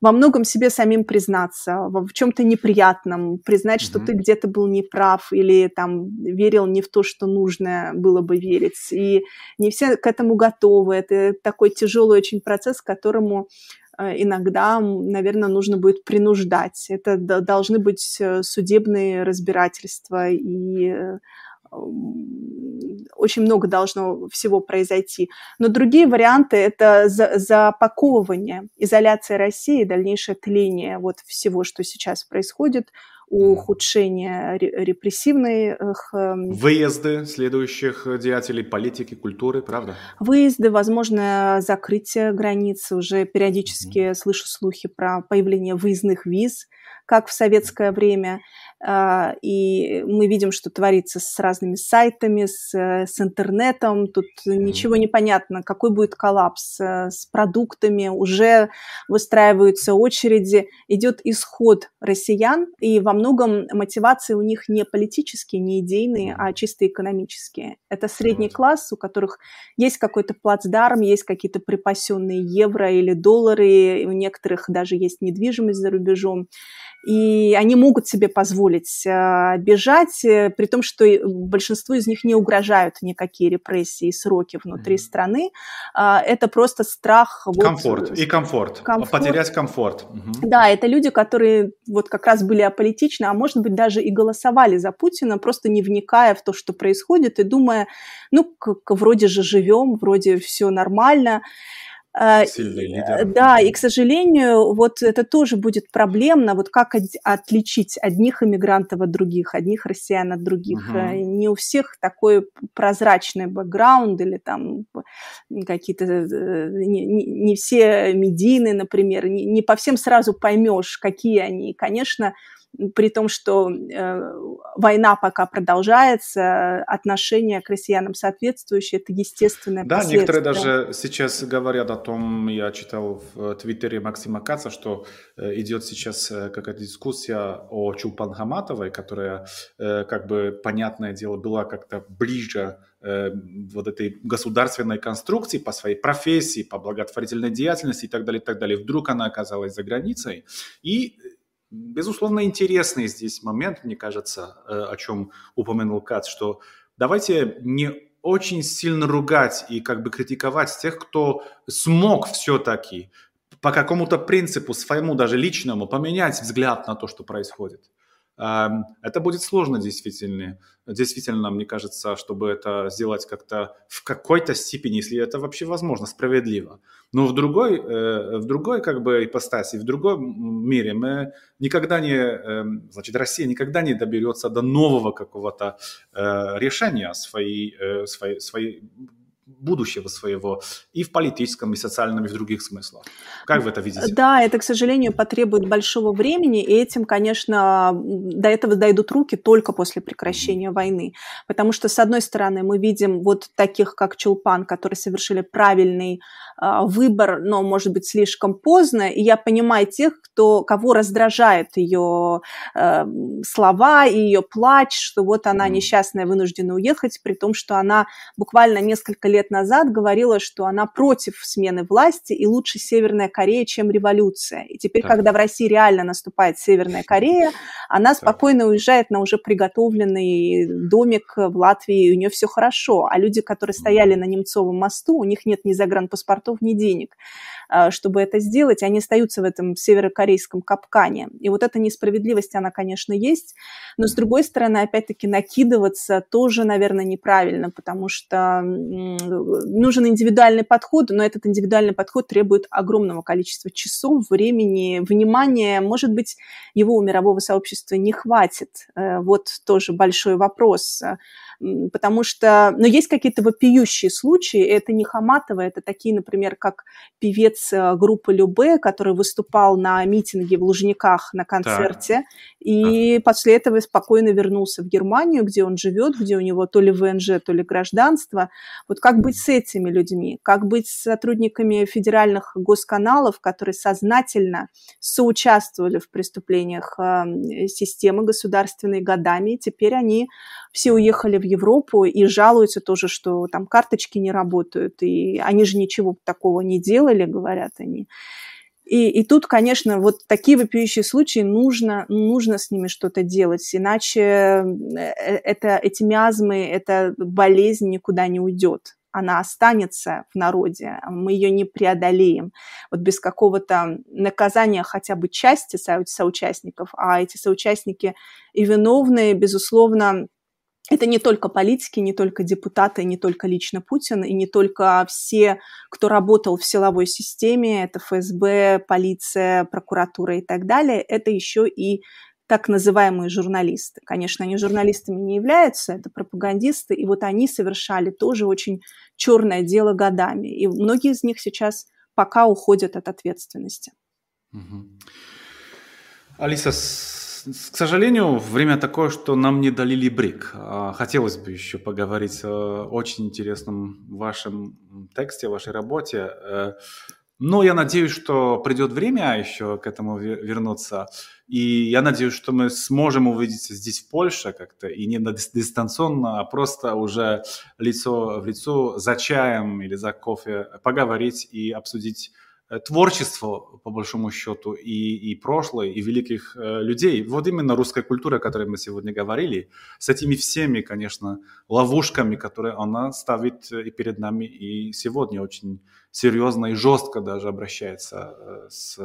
во многом себе самим признаться, в чем-то неприятном, признать, mm-hmm. что ты где-то был неправ или там верил не в то, что нужно было бы верить. И не все к этому готовы. Это такой тяжелый очень процесс, к которому э, иногда, наверное, нужно будет принуждать. Это должны быть э, судебные разбирательства и э, очень много должно всего произойти. Но другие варианты – это запаковывание, изоляция России, дальнейшее тление вот всего, что сейчас происходит, ухудшение репрессивных... Эм, Выезды следующих деятелей политики, культуры, правда? Выезды, возможно, закрытие границ. Уже периодически mm-hmm. слышу слухи про появление выездных виз, как в советское время. А, и мы видим, что творится с разными сайтами, с, с интернетом. Тут ничего не понятно, какой будет коллапс э, с продуктами. Уже выстраиваются очереди, идет исход россиян, и во многом мотивации у них не политические, не идейные, а чисто экономические. Это средний класс, у которых есть какой-то плацдарм, есть какие-то припасенные евро или доллары, у некоторых даже есть недвижимость за рубежом и они могут себе позволить э, бежать, э, при том, что большинству из них не угрожают никакие репрессии и сроки внутри mm-hmm. страны. Э, это просто страх... Комфорт. Вот, и комфорт. комфорт. Потерять комфорт. Mm-hmm. Да, это люди, которые вот как раз были аполитичны, а может быть даже и голосовали за Путина, просто не вникая в то, что происходит, и думая, ну, как, вроде же живем, вроде все нормально. А, Сильный лидер. Да, и, к сожалению, вот это тоже будет проблемно, вот как отличить одних иммигрантов от других, одних россиян от других. Угу. Не у всех такой прозрачный бэкграунд или там какие-то, э, не, не все медийные, например, не, не по всем сразу поймешь, какие они. конечно, при том, что э, война пока продолжается, отношение к россиянам соответствующее, это естественное Да, некоторые даже сейчас говорят о том, я читал в Твиттере Максима Каца, что э, идет сейчас э, какая-то дискуссия о Чулпан Хаматовой, которая, э, как бы, понятное дело, была как-то ближе э, вот этой государственной конструкции по своей профессии, по благотворительной деятельности и так далее, и так далее. Вдруг она оказалась за границей, и Безусловно, интересный здесь момент, мне кажется, э, о чем упомянул Кац, что давайте не очень сильно ругать и как бы критиковать тех, кто смог все-таки по какому-то принципу своему, даже личному, поменять взгляд на то, что происходит. Это будет сложно действительно. Действительно, мне кажется, чтобы это сделать как-то в какой-то степени, если это вообще возможно, справедливо. Но в другой, э, в другой как бы ипостаси, в другом мире мы никогда не, эм, значит, Россия никогда не доберется до нового какого-то э, решения своей, э, своей, своей будущего своего и в политическом, и социальном, и в других смыслах. Как вы это видите? Да, это, к сожалению, потребует большого времени, и этим, конечно, до этого дойдут руки только после прекращения войны. Потому что, с одной стороны, мы видим вот таких, как Чулпан, которые совершили правильный э, выбор, но, может быть, слишком поздно, и я понимаю тех, кто, кого раздражает ее э, слова и ее плач, что вот она несчастная, вынуждена уехать, при том, что она буквально несколько лет лет назад говорила, что она против смены власти и лучше Северная Корея, чем революция. И теперь, так. когда в России реально наступает Северная Корея, она спокойно уезжает на уже приготовленный домик в Латвии, и у нее все хорошо. А люди, которые стояли на Немцовом мосту, у них нет ни загранпаспортов, ни денег. А, чтобы это сделать, они остаются в этом северокорейском капкане. И вот эта несправедливость, она, конечно, есть, но, с другой стороны, опять-таки, накидываться тоже, наверное, неправильно, потому что нужен индивидуальный подход, но этот индивидуальный подход требует огромного количества часов, времени, внимания. Может быть, его у мирового сообщества не хватит. Э, вот тоже большой вопрос потому что, но есть какие-то вопиющие случаи, это не Хаматова, это такие, например, как певец э, группы Любе, который выступал на митинге в Лужниках на концерте, так. и а. после этого спокойно вернулся в Германию, где он живет, где у него то ли ВНЖ, то ли гражданство. Вот как быть с этими людьми? Как быть с сотрудниками федеральных госканалов, которые сознательно соучаствовали в преступлениях э, системы государственной годами, и теперь они все уехали в Европу и жалуются тоже, что там карточки не работают, и они же ничего такого не делали, говорят они. И, и тут, конечно, вот такие вопиющие случаи нужно, нужно с ними что-то делать, иначе э, это, эти миазмы, эта болезнь никуда не уйдет она останется в народе, мы ее не преодолеем. Вот без какого-то наказания хотя бы части со соучастников, а эти соучастники и виновные, безусловно, это не только политики, не только депутаты, не только лично Путин, и не только все, кто работал в силовой системе, это ФСБ, полиция, прокуратура и так далее, это еще и так называемые журналисты. Конечно, они журналистами не являются, это пропагандисты, и вот они совершали тоже очень черное дело годами. И многие из них сейчас пока уходят от ответственности. Угу. Алиса, к сожалению, время такое, что нам не дали брик. А, хотелось бы еще поговорить о очень интересном вашем тексте, вашей работе. Э, но я надеюсь, что придет время еще к этому вернуться. И я надеюсь, что мы сможем увидеться здесь, в Польше, как-то, и не дистанционно, а просто уже лицо в лицо за чаем или за кофе поговорить и обсудить творчество, по большому счету, и, и прошлое, и великих э, людей. Вот именно русская культура, о которой мы сегодня говорили, с этими всеми, конечно, ловушками, которые она ставит э, и перед нами, и сегодня очень серьезно и жестко даже обращается э, с,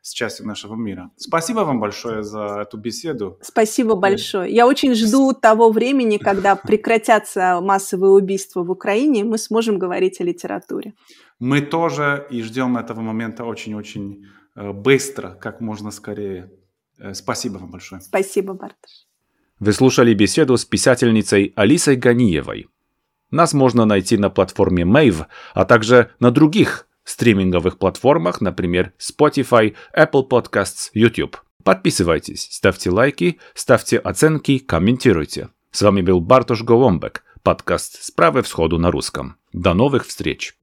с частью нашего мира. Спасибо вам большое за эту беседу. Спасибо большое. Я очень жду того времени, когда прекратятся массовые убийства в Украине, мы сможем говорить о литературе. Мы тоже и ждем этого момента очень-очень э, быстро, как можно скорее. Э, спасибо вам большое. Спасибо, Барташ. Вы слушали беседу с писательницей Алисой Ганиевой. Нас можно найти на платформе Mave, а также на других стриминговых платформах, например, Spotify, Apple Podcasts, YouTube. Подписывайтесь, ставьте лайки, ставьте оценки, комментируйте. С вами был Бартош Голомбек, подкаст «Справы всходу на русском». До новых встреч!